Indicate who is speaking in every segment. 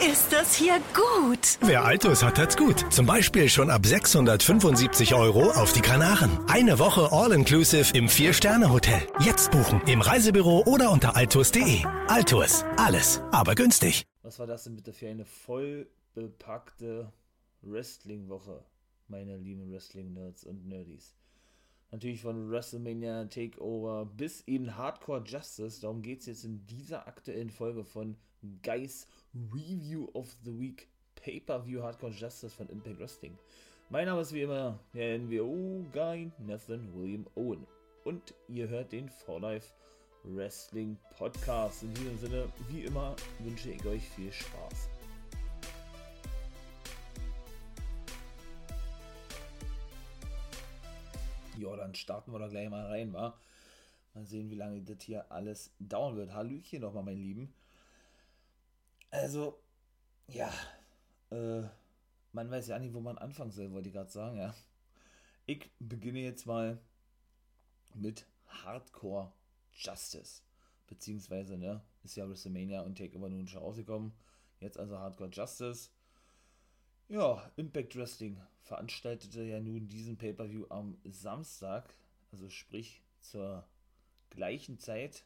Speaker 1: ist das hier gut.
Speaker 2: Wer Altus hat, hat's gut. Zum Beispiel schon ab 675 Euro auf die Kanaren. Eine Woche All-Inclusive im Vier-Sterne-Hotel. Jetzt buchen im Reisebüro oder unter altus.de. Altus, alles, aber günstig.
Speaker 3: Was war das denn bitte für eine voll bepackte Wrestling-Woche, meine lieben Wrestling-Nerds und Nerdies? Natürlich von WrestleMania Takeover bis eben Hardcore Justice. Darum geht es jetzt in dieser aktuellen Folge von Guys Review of the Week Pay-Per-View Hardcore Justice von Impact Wrestling. Mein Name ist wie immer der NWO-Guy Nathan William Owen. Und ihr hört den For Life Wrestling Podcast. In diesem Sinne, wie immer, wünsche ich euch viel Spaß. Ja, dann starten wir da gleich mal rein, wa? Mal sehen, wie lange das hier alles dauern wird. Hallöchen nochmal, mein Lieben. Also, ja, äh, man weiß ja nicht, wo man anfangen soll, wollte ich gerade sagen, ja. Ich beginne jetzt mal mit Hardcore Justice. Beziehungsweise, ne, ist ja WrestleMania und Takeover nun schon rausgekommen. Jetzt also Hardcore Justice. Ja, Impact Wrestling veranstaltete ja nun diesen Pay-Per-View am Samstag, also sprich zur gleichen Zeit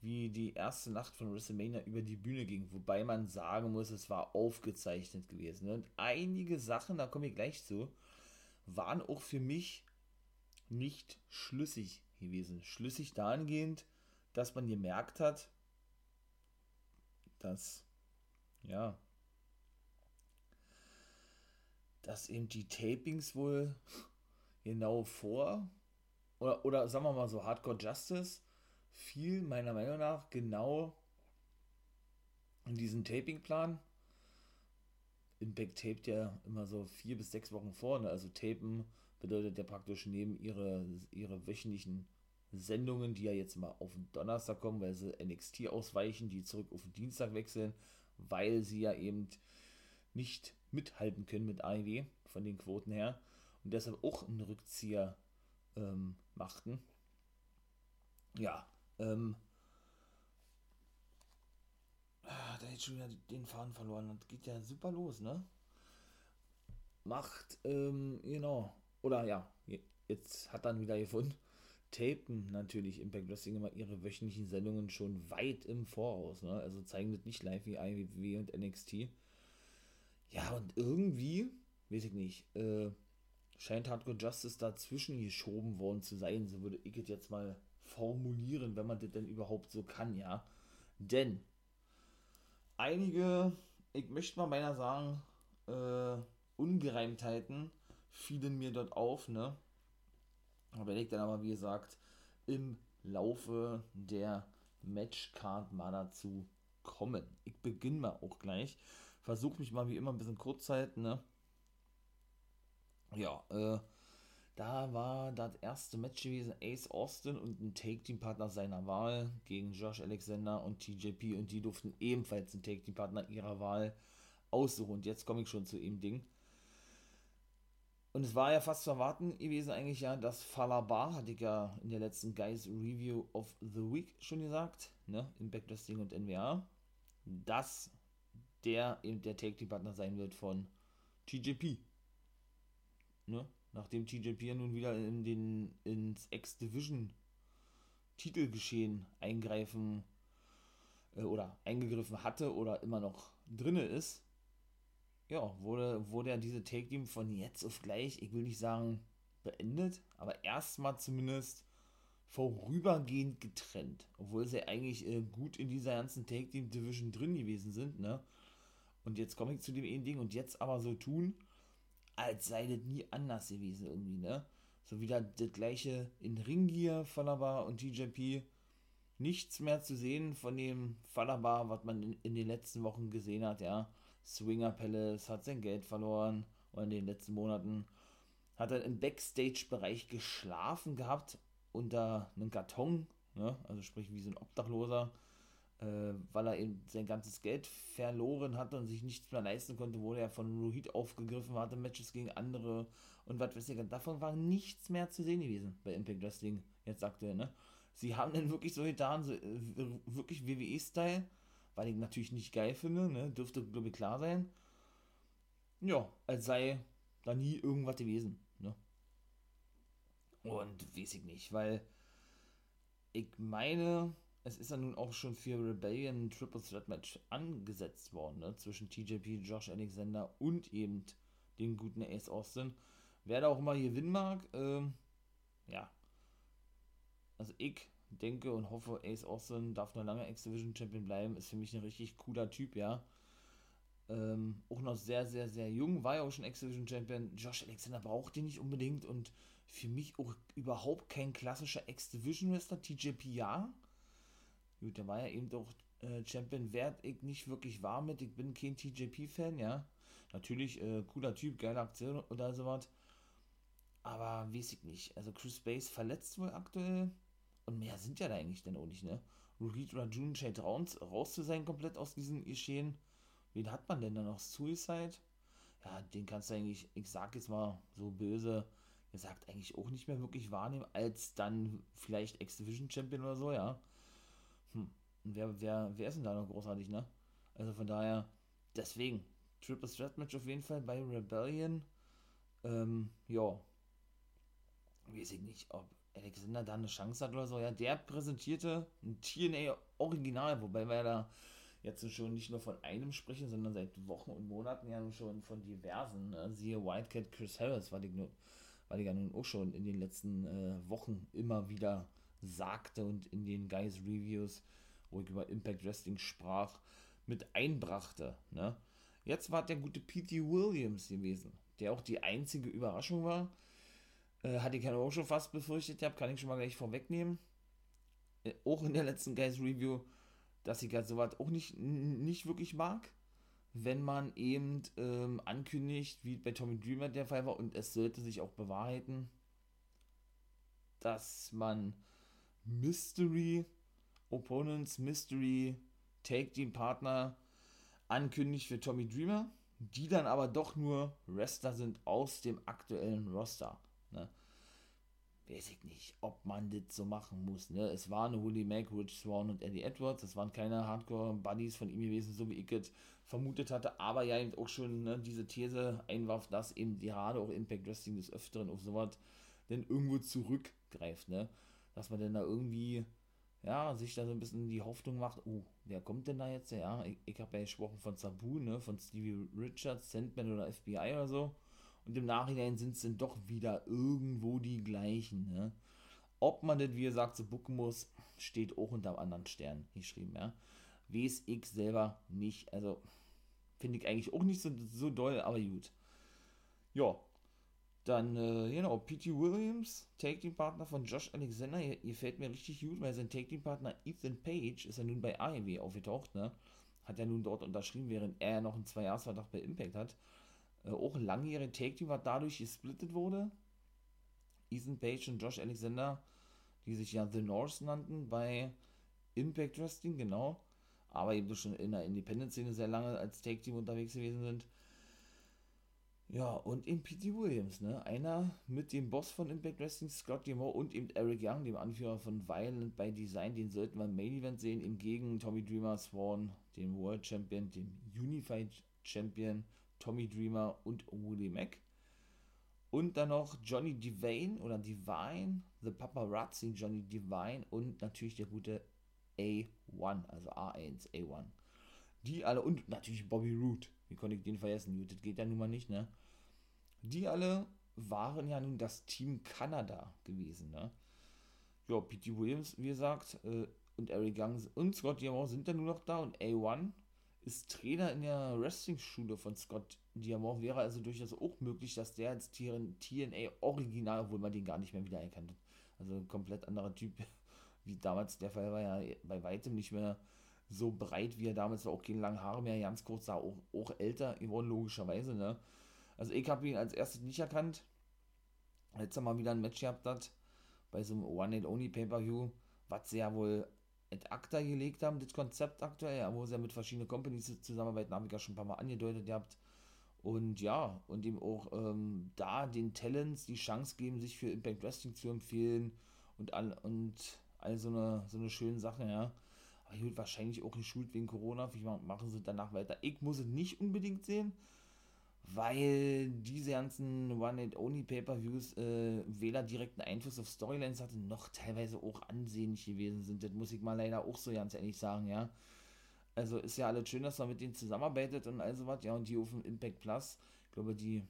Speaker 3: wie die erste Nacht von WrestleMania über die Bühne ging, wobei man sagen muss, es war aufgezeichnet gewesen. Und einige Sachen, da komme ich gleich zu, waren auch für mich nicht schlüssig gewesen. Schlüssig dahingehend, dass man gemerkt hat, dass, ja, dass eben die Tapings wohl genau vor, oder, oder sagen wir mal so, Hardcore Justice fiel meiner Meinung nach genau in diesen Tapingplan. Impact tapet ja immer so vier bis sechs Wochen vor. Ne? Also tapen bedeutet ja praktisch neben ihre, ihre wöchentlichen Sendungen, die ja jetzt mal auf den Donnerstag kommen, weil sie NXT ausweichen, die zurück auf den Dienstag wechseln, weil sie ja eben nicht mithalten können mit AEW von den Quoten her und deshalb auch einen Rückzieher ähm, machten. Ja, ähm, ah, da hätte schon wieder den Faden verloren. Das geht ja super los, ne? Macht, ähm, genau. Oder ja, jetzt hat dann wieder gefunden. Tapen natürlich Impact Wrestling immer ihre wöchentlichen Sendungen schon weit im Voraus, ne? Also zeigen das nicht live wie IWW und NXT. Ja, und irgendwie, weiß ich nicht, äh, scheint Hardcore Justice dazwischen geschoben worden zu sein, so würde ich jetzt mal formulieren, wenn man das denn überhaupt so kann, ja. Denn einige, ich möchte mal meiner sagen, äh, Ungereimtheiten fielen mir dort auf, ne? Aber ich dann aber, wie gesagt, im Laufe der Matchcard mal dazu kommen. Ich beginne mal auch gleich. Versuche mich mal wie immer ein bisschen kurz zu halten, ne? Ja, äh, da war das erste Match gewesen Ace Austin und ein Take-Team-Partner seiner Wahl gegen Josh Alexander und TJP und die durften ebenfalls einen Take-Team-Partner ihrer Wahl aussuchen. Und jetzt komme ich schon zu dem Ding. Und es war ja fast zu erwarten gewesen eigentlich ja, dass Falabar, hatte ich ja in der letzten Guys Review of the Week schon gesagt, ne, im Backwrestling und NWA, dass der eben der Take-Team-Partner sein wird von TJP. Ne? Nachdem TJP nun wieder in den, ins X-Division Titelgeschehen eingreifen äh, oder eingegriffen hatte oder immer noch drinne ist, ja, wurde, wurde ja diese Take Team von jetzt auf gleich, ich will nicht sagen beendet, aber erstmal zumindest vorübergehend getrennt, obwohl sie eigentlich äh, gut in dieser ganzen Take Team Division drin gewesen sind, ne? Und jetzt komme ich zu dem einen Ding und jetzt aber so tun, als sei das nie anders gewesen irgendwie, ne? So wieder das gleiche in Ringier, Falabar und TJP. Nichts mehr zu sehen von dem Falabar, was man in, in, den letzten Wochen gesehen hat, ja. Swinger Palace hat sein Geld verloren oder in den letzten Monaten. Hat er im Backstage-Bereich geschlafen gehabt unter einem Karton, ne? also sprich wie so ein Obdachloser äh, weil er eben sein ganzes Geld verloren hatte und sich nichts mehr leisten konnte, wurde er von Rohit aufgegriffen, hatte Matches gegen andere und was weiß ich. Davon war nichts mehr zu sehen gewesen bei Impact Wrestling, jetzt aktuell, ne? Sie haben dann wirklich so getan, so, äh, wirklich WWE-Style, weil ich natürlich nicht geil finde, ne? dürfte, glaube ich, klar sein. Ja, als sei da nie irgendwas gewesen. Ne? Und weiß ich nicht, weil ich meine, es ist ja nun auch schon für Rebellion ein Triple Threat Match angesetzt worden, ne? zwischen TJP, Josh Alexander und eben dem guten Ace Austin. Wer da auch immer gewinnen mag, ähm, ja. Also ich denke und hoffe, Ace Austin darf noch lange X-Division Champion bleiben. Ist für mich ein richtig cooler Typ, ja. Ähm, auch noch sehr, sehr, sehr jung, war ja auch schon X-Division Champion. Josh Alexander braucht den nicht unbedingt und für mich auch überhaupt kein klassischer X-Division Wrestler. TJP ja. Gut, der war ja eben doch äh, Champion, werd ich nicht wirklich warm mit. Ich bin kein TJP-Fan, ja. Natürlich, äh, cooler Typ, geile Aktion oder sowas. Aber weiß ich nicht. Also Chris Base verletzt wohl aktuell. Und mehr sind ja da eigentlich dann auch nicht, ne? Rohit Rajun scheint raus, raus zu sein komplett aus diesem Geschehen. Wen hat man denn da noch? Suicide? Ja, den kannst du eigentlich, ich sag jetzt mal so böse, gesagt, eigentlich auch nicht mehr wirklich wahrnehmen, als dann vielleicht X-Division Champion oder so, ja. Hm. Wer, wer, wer ist denn da noch großartig, ne? Also von daher, deswegen, Triple Threat Match auf jeden Fall bei Rebellion. Ähm, ja. Weiß ich nicht, ob Alexander da eine Chance hat oder so. Ja, der präsentierte ein TNA Original, wobei wir da jetzt schon nicht nur von einem sprechen, sondern seit Wochen und Monaten ja schon von diversen. Ne? Siehe Wildcat Chris Harris, ich, nur, weil ich ja nun auch schon in den letzten äh, Wochen immer wieder sagte und in den Guys Reviews, wo ich über Impact Wrestling sprach, mit einbrachte. Ne? Jetzt war der gute P.T. Williams gewesen, der auch die einzige Überraschung war. Äh, hatte ich auch schon fast befürchtet, habe, kann ich schon mal gleich vorwegnehmen. Äh, auch in der letzten Guys Review, dass ich halt sowas auch nicht, nicht wirklich mag. Wenn man eben ähm, ankündigt, wie bei Tommy Dreamer der Fall war, und es sollte sich auch bewahrheiten, dass man Mystery Opponents, Mystery Take Team Partner ankündigt für Tommy Dreamer, die dann aber doch nur Wrestler sind aus dem aktuellen Roster. Ne? Weiß ich nicht, ob man das so machen muss. Ne? Es waren Willie Mack, Rich Swan und Eddie Edwards. Das waren keine Hardcore-Buddies von ihm gewesen, so wie ich es vermutet hatte. Aber ja, eben auch schon ne, diese These einwarf, dass eben gerade auch Impact Wrestling des Öfteren auf sowas denn irgendwo zurückgreift. Ne? Dass man dann da irgendwie ja, sich da so ein bisschen die Hoffnung macht, oh, wer kommt denn da jetzt? Ja, ich, ich habe ja gesprochen von Sabu, ne, von Stevie Richards, Sandman oder FBI oder so. Und im Nachhinein sind es dann doch wieder irgendwo die gleichen, ne? Ob man das, wie gesagt, so bucken muss, steht auch unter einem anderen Stern geschrieben, ja. Weiß ich selber nicht. Also, finde ich eigentlich auch nicht so, so doll, aber gut. Ja, dann, äh, genau, P.T. Williams, Take-Team-Partner von Josh Alexander, ihr, ihr fällt mir richtig gut, weil sein Take-Team-Partner Ethan Page ist ja nun bei AEW aufgetaucht, ne? Hat ja nun dort unterschrieben, während er noch einen Zwei-Jahres-Vertrag bei Impact hat. Äh, auch langjährige Take-Team, was dadurch gesplittet wurde. Ethan Page und Josh Alexander, die sich ja The North nannten bei Impact Wrestling, genau. Aber eben schon in der Independent-Szene sehr lange als Take-Team unterwegs gewesen sind ja, und eben P.T. Williams, ne? Einer mit dem Boss von Impact Wrestling, Scott Demore, und eben Eric Young, dem Anführer von Violent by Design, den sollten wir im Main Event sehen, im Gegen Tommy Dreamer Swan, dem World Champion, dem Unified Champion, Tommy Dreamer und Willie Mack. Und dann noch Johnny Devane oder Divine, The Paparazzi Johnny Divine und natürlich der gute A1, also A1, A1. Die alle, und natürlich Bobby Root, wie konnte ich den vergessen? Gut, das geht ja nun mal nicht, ne? Die alle waren ja nun das Team Kanada gewesen, ne? Ja, P.T. Williams, wie gesagt, äh, und Eric Young und Scott Diamond sind dann nur noch da und A1 ist Trainer in der Wrestling-Schule von Scott Diamond. Wäre also durchaus auch möglich, dass der als TNA Original, obwohl man den gar nicht mehr wiedererkannt hat. Also ein komplett anderer Typ, wie damals der Fall war, ja bei weitem nicht mehr so breit, wie er damals war, auch keine langen Haare mehr, ganz kurz, sah auch, auch älter geworden, logischerweise, ne? Also ich habe ihn als erstes nicht erkannt. Letztes Mal wieder ein Match gehabt hat, bei so einem One-and-Only-Pay-Per-View, was sie ja wohl et acta gelegt haben, das Konzept aktuell, wo sie ja mit verschiedenen Companies zusammenarbeiten, habe ich ja schon ein paar Mal angedeutet gehabt. Und ja, und ihm auch ähm, da den Talents die Chance geben, sich für Impact Wrestling zu empfehlen und all, und all so eine, so eine schöne Sache, ja Aber gut, wahrscheinlich auch geschult wegen Corona. Wie machen sie danach weiter? Ich muss es nicht unbedingt sehen, weil diese ganzen One-and-Only-Pay-Per-Views äh, weder direkten Einfluss auf Storylines hatten, noch teilweise auch ansehnlich gewesen sind. Das muss ich mal leider auch so ganz ehrlich sagen, ja. Also ist ja alles schön, dass man mit denen zusammenarbeitet und all sowas, ja, und die auf dem Impact Plus, ich glaube, die,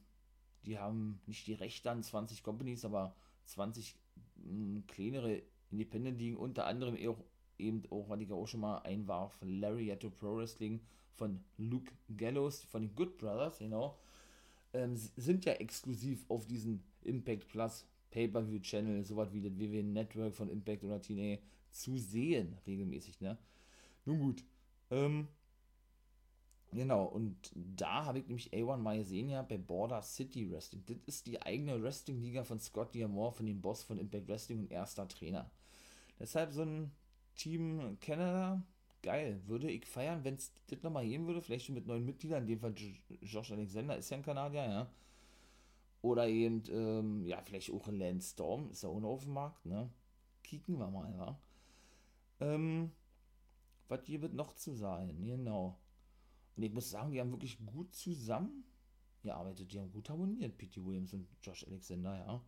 Speaker 3: die haben nicht die Rechte an 20 Companies, aber 20 mh, hm, kleinere Independent liegen, unter anderem auch, eben auch, was ich auch schon mal einwarf, Lariato Pro Wrestling von Luke Gallows, von den Good Brothers, genau, ähm, sind ja exklusiv auf diesen Impact Plus Pay-Per-View Channel, sowas wie das WWE Network von Impact oder TNA zu sehen, regelmäßig, ne? Nun gut, ähm, genau, und da habe ich nämlich A1 mal gesehen, ja, bei Border City Wrestling. Das ist die eigene Wrestling-Liga von Scott Diamore, von dem Boss von Impact Wrestling und erster Trainer. Deshalb so ein Team Canada, geil, würde ich feiern, wenn es das nochmal geben würde, vielleicht schon mit neuen Mitgliedern, in dem Fall Josh Alexander ist ja ein Kanadier, ja. Oder eben, ähm, ja, vielleicht auch Lance Storm, ist ja auch noch auf dem Markt, ne? Kicken wir mal, ja. Ähm, was hier wird noch zu sein, genau. Und ich muss sagen, die haben wirklich gut zusammen gearbeitet, die haben gut harmoniert, P.T. Williams und Josh Alexander, ja.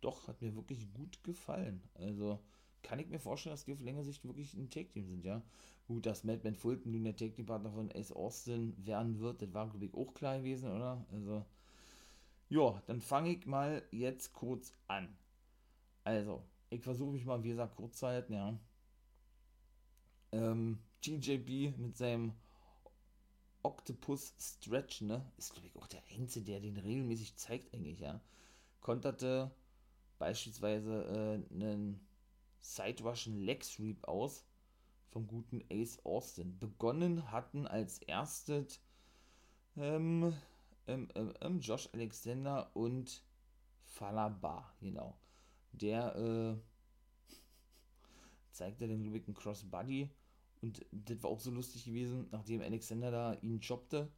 Speaker 3: Doch, hat mir wirklich gut gefallen. Also, kann ich mir vorstellen, dass die auf längere Sicht wirklich ein Take-Team sind, ja. Gut, dass Madman Fulton nun der Take-Team-Partner von Ace Austin werden wird, das war, glaube ich, auch klar gewesen, oder? Also, ja, dann fange ich mal jetzt kurz an. Also, ich versuche mich mal, wie gesagt, kurz zu halten, ja. Ähm, TJB mit seinem Octopus Stretch, ne? Ist, glaube ich, auch der Einzige, der den regelmäßig zeigt, eigentlich, ja. Konterte beispielsweise äh, einen Side-Russian Leg Sweep aus vom guten Ace Austin. Begonnen hatten als erstes ähm, ähm, ähm, Josh Alexander und Falaba, genau. Der äh, zeigte den Lübecken Crossbody und das war auch so lustig gewesen, nachdem Alexander da ihn jobbte,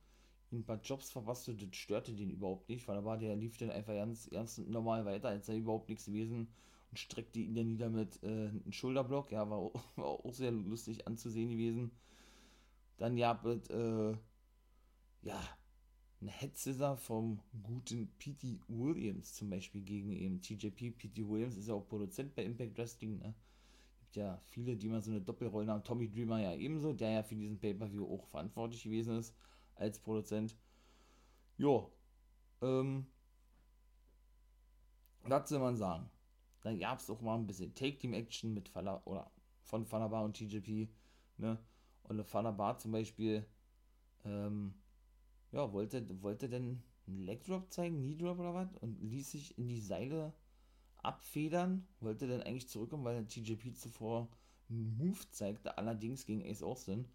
Speaker 3: ihn ein paar Jobs verpasste, das störte den überhaupt nicht, war, der lief dann einfach ganz, ganz normal weiter, als sei überhaupt nichts gewesen und streckte ihn dann nieder mit äh, einem Schulterblock, ja, war, war auch sehr lustig anzusehen gewesen. Dann ja, mit, äh, ja, ein Scissor vom guten P.T. Williams zum Beispiel gegen eben TJP. P.T. Williams ist ja auch Produzent bei Impact Wrestling, ne? ja viele, die mal so eine Doppelrolle haben. Tommy Dreamer ja ebenso, der ja für diesen Pay-Per-View auch verantwortlich gewesen ist als Produzent. Jo, ähm, was soll man sagen? Dann gab es auch mal ein bisschen Take-Team-Action mit Fala oder von Falabar und TJP, ne? Und Falabar zum Beispiel, ähm, ja, wollte, wollte denn einen Leg Drop zeigen, Knee Drop oder was? Und ließ sich in die Seile abfedern, wollte dann eigentlich zurückkommen, weil der TJP zuvor einen Move zeigte, allerdings gegen Ace Austin.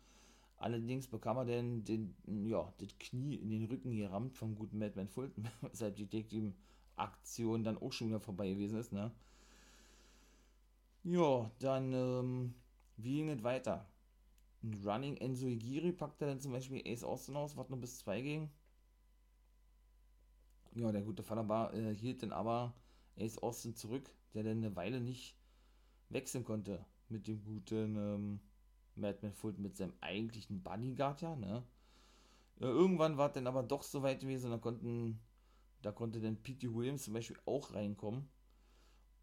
Speaker 3: Allerdings bekam er dann den, ja, das Knie in den Rücken gerammt vom guten Madman Fulton, weshalb die Tag Team Aktion dann auch schon wieder vorbei gewesen ist, ne? Ja, dann, ähm, wie ging es weiter? Ein Running Enzo Igiri packte dann zum Beispiel Ace Austin aus, was nur bis 2 ging. Ja, der gute Fallerbar äh, hielt dann aber Ace Austin zurück, der dann eine Weile nicht wechseln konnte mit dem guten ähm, Madman Fulton, mit seinem eigentlichen Bodyguard, ja, ne? Ja, irgendwann war es dann aber doch so weit gewesen, da konnten, da konnte dann P.T. Williams zum Beispiel auch reinkommen.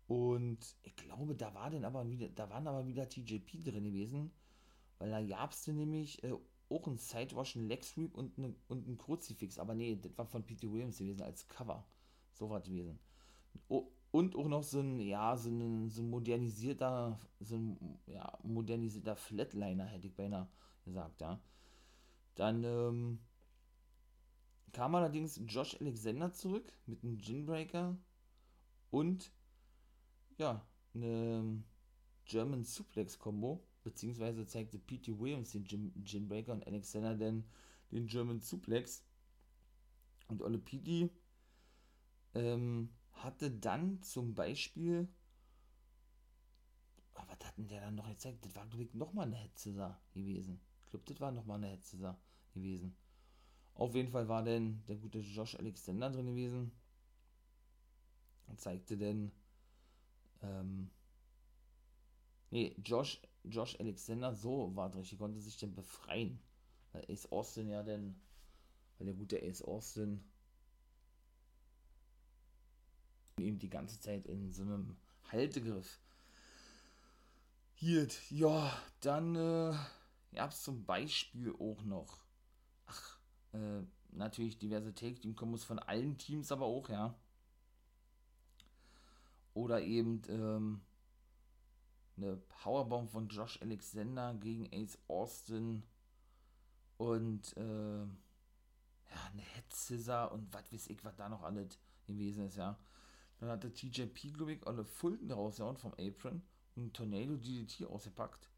Speaker 3: Und ich glaube, da war dann aber wieder, da waren aber wieder TJP drin gewesen, weil da gab es nämlich äh, auch ein Sidewash, ein Leg Sweep und, eine, und ein Kruzifix. Aber nee, das war von P.T. Williams gewesen als Cover. So war es gewesen. Und auch noch so ein, ja, so ein, so ein modernisierter, so ein, ja, modernisierter Flatliner, hätte ich beinahe gesagt, ja. Dann ähm, kam allerdings Josh Alexander zurück mit einem Ginbreaker und ja, eine German Suplex Combo, beziehungsweise zeigte P.T. Williams den Gin, Ginbreaker und Alexander dann den German Suplex. Und Olle P.T. Ähm, hatte dann zum Beispiel. Aber was hat denn der dann noch gezeigt? Das war, glaube ich, nochmal eine Hetze gewesen. Ich glaube, das war nochmal eine Hetze gewesen. Auf jeden Fall war denn der gute Josh Alexander drin gewesen. Und zeigte denn. Ähm, nee, Josh, Josh Alexander, so war richtig, konnte sich denn befreien. Weil Ace Austin ja denn, weil der gute Ace Austin ihm die ganze Zeit in so einem Haltegriff hielt. Ja, dann äh, gab es zum Beispiel auch noch, ach, äh, natürlich diverse Take-Team-Kombos von allen Teams, aber auch, ja. Oder eben ähm, eine Powerbomb von Josh Alexander gegen Ace Austin und äh, ja, eine Head Scissor und was weiß ich, was da noch alles gewesen ist, ja. Dann hatte TJP, glaube ich, alle Fulton rausgehauen vom Apron und Tornado DDT ausgepackt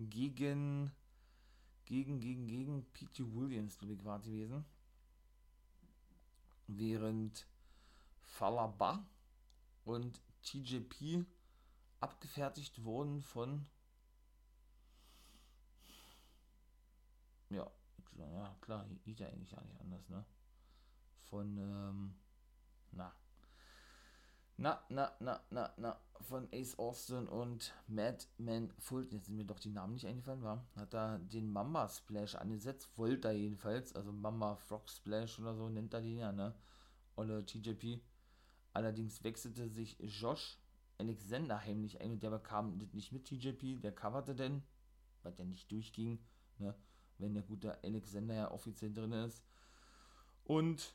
Speaker 3: gegen gegen, gegen, gegen P.T. Williams, glaube ich, war gewesen. Während Falaba und TJP abgefertigt wurden von ja, klar, ja, klar, geht ja eigentlich gar nicht anders, ne? Von, ähm, na, na, na, na, na, na, von Ace Austin und Madman Fulton, jetzt sind mir doch die Namen nicht eingefallen, war, hat da den Mamba Splash angesetzt, wollte er jedenfalls, also Mamba Frog Splash oder so nennt er den ja, ne? Olle TJP. Allerdings wechselte sich Josh Alexander heimlich ein und der bekam das nicht mit TJP, der coverte denn, weil der nicht durchging, ne? Wenn der gute Alexander ja offiziell drin ist. Und,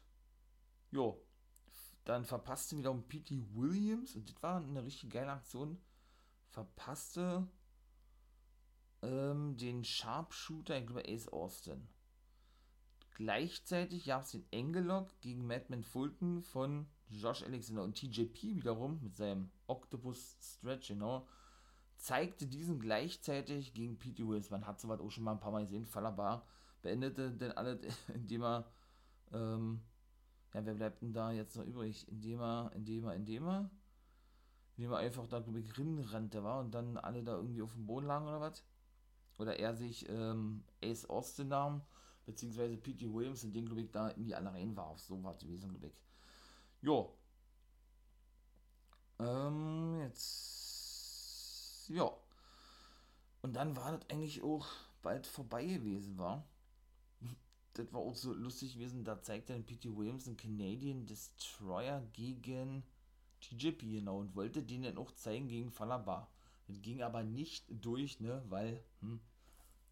Speaker 3: jo, dann verpasste wiederum P.T. Williams, und das war eine richtig geile Aktion, verpasste ähm, den Sharpshooter, ich glaube Ace Austin. Gleichzeitig gab es den Engelock gegen Madman Fulton von Josh Alexander und TJP wiederum mit seinem Octopus Stretch, genau, zeigte diesen gleichzeitig gegen P.T. Williams. Man hat sowas auch schon mal ein paar Mal gesehen. Falabar beendete denn alles, indem er ähm, ja, wer bleibt denn da jetzt noch übrig? Indem er, indem er, indem er, indem er einfach da, rinrannte war und dann alle da irgendwie auf dem Boden lagen oder was? Oder er sich ähm, Ace Austin nahm, beziehungsweise P.T. Williams, in den, glaube ich, da in die alle reinwarf. So war es gewesen, glaube ich. Jo. Ähm, jetzt. Ja. Und dann war das eigentlich auch bald vorbei gewesen, war das war auch so lustig gewesen, da zeigt dann P.T. Williams einen Canadian Destroyer gegen TJP genau und wollte den dann auch zeigen gegen Falaba. Das ging aber nicht durch, ne, weil, hm,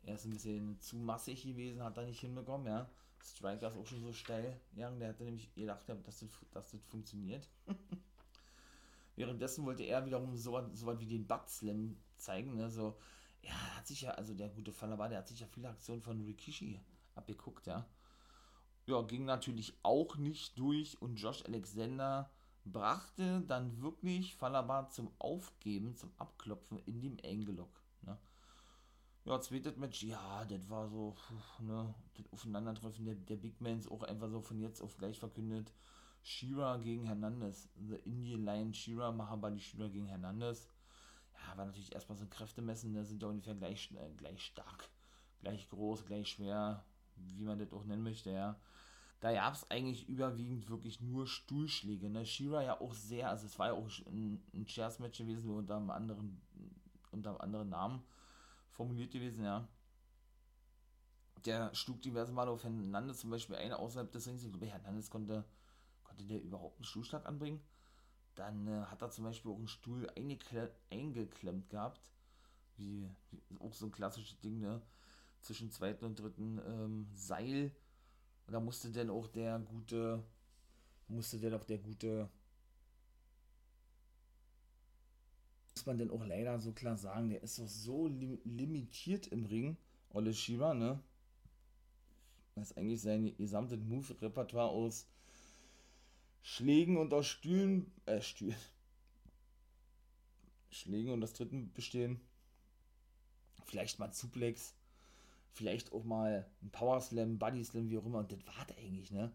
Speaker 3: er ist ein bisschen zu massig gewesen, hat er nicht hinbekommen, ja. Striker ist auch schon so steil, ja, der hatte nämlich gedacht, dass das, dass das funktioniert. Währenddessen wollte er wiederum so, was wie den Butt Slam zeigen, ne, so, ja, hat sich ja, also der gute Falaba, der hat sich ja viele Aktionen von Rikishi abgeguckt, ja. Ja, ging natürlich auch nicht durch und Josh Alexander brachte dann wirklich Falaba zum Aufgeben, zum Abklopfen in dem Engelock. Ne? Ja, zweites Match, ja, das war so, ne, das Aufeinandertreffen der, der Big Mans auch einfach so von jetzt auf gleich verkündet. Shira gegen Hernandez. The Indian Lion Shira, Mahabali Shira gegen Hernandez. Ja, war natürlich erstmal so ein Kräftemessen, da sind ja ungefähr gleich, äh, gleich stark, gleich groß, gleich schwer, wie man das auch nennen möchte, ja. Da gab es eigentlich überwiegend wirklich nur Stuhlschläge. Ne? Shira ja auch sehr, also es war ja auch ein, ein Chairs-Match gewesen, nur unter einem anderen, unter einem anderen Namen formuliert gewesen, ja. Der schlug diverse Male auf Hernandez, zum Beispiel eine außerhalb des Rings. Ich glaube, Hernandez konnte, konnte der überhaupt einen Stuhlschlag anbringen. Dann äh, hat er zum Beispiel auch einen Stuhl eingeklemmt gehabt. Wie, wie, auch so ein klassisches Ding, ne? zwischen zweiten und dritten ähm, Seil. Und da musste dann auch der gute, musste dann auch der gute, muss man denn auch leider so klar sagen, der ist doch so lim limitiert im Ring, Olle Shira, ne? Das eigentlich sein gesamtes Move-Repertoire aus Schlägen und aus Stühlen, äh, Stühlen, Schlägen und aus Dritten bestehen. Vielleicht mal Suplex vielleicht auch mal ein Power Slam, Body Slam, wie auch immer. Und das war eigentlich, ne?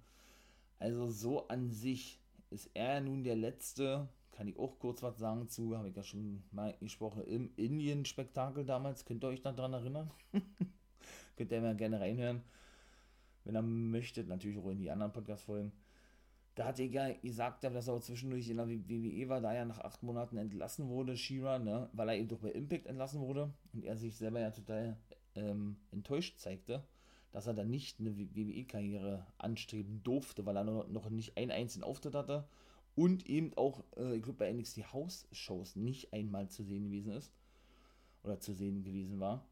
Speaker 3: Also so an sich ist er nun der letzte, kann ich auch kurz was sagen zu, habe ich ja schon mal gesprochen, im Indien-Spektakel damals. Könnt ihr euch daran erinnern? Könnt ihr mal gerne reinhören, wenn ihr möchtet. Natürlich auch in die anderen Podcast-Folgen. Da hat er ja gesagt, dass er auch zwischendurch in der WWE war, da er nach acht Monaten entlassen wurde, Shira, ne, weil er eben doch bei Impact entlassen wurde und er sich selber ja total ähm, enttäuscht zeigte, dass er dann nicht eine WWE-Karriere anstreben durfte, weil er noch nicht einen einzigen Auftritt hatte und eben auch, äh, ich glaube, bei NXT House-Shows nicht einmal zu sehen gewesen ist oder zu sehen gewesen war.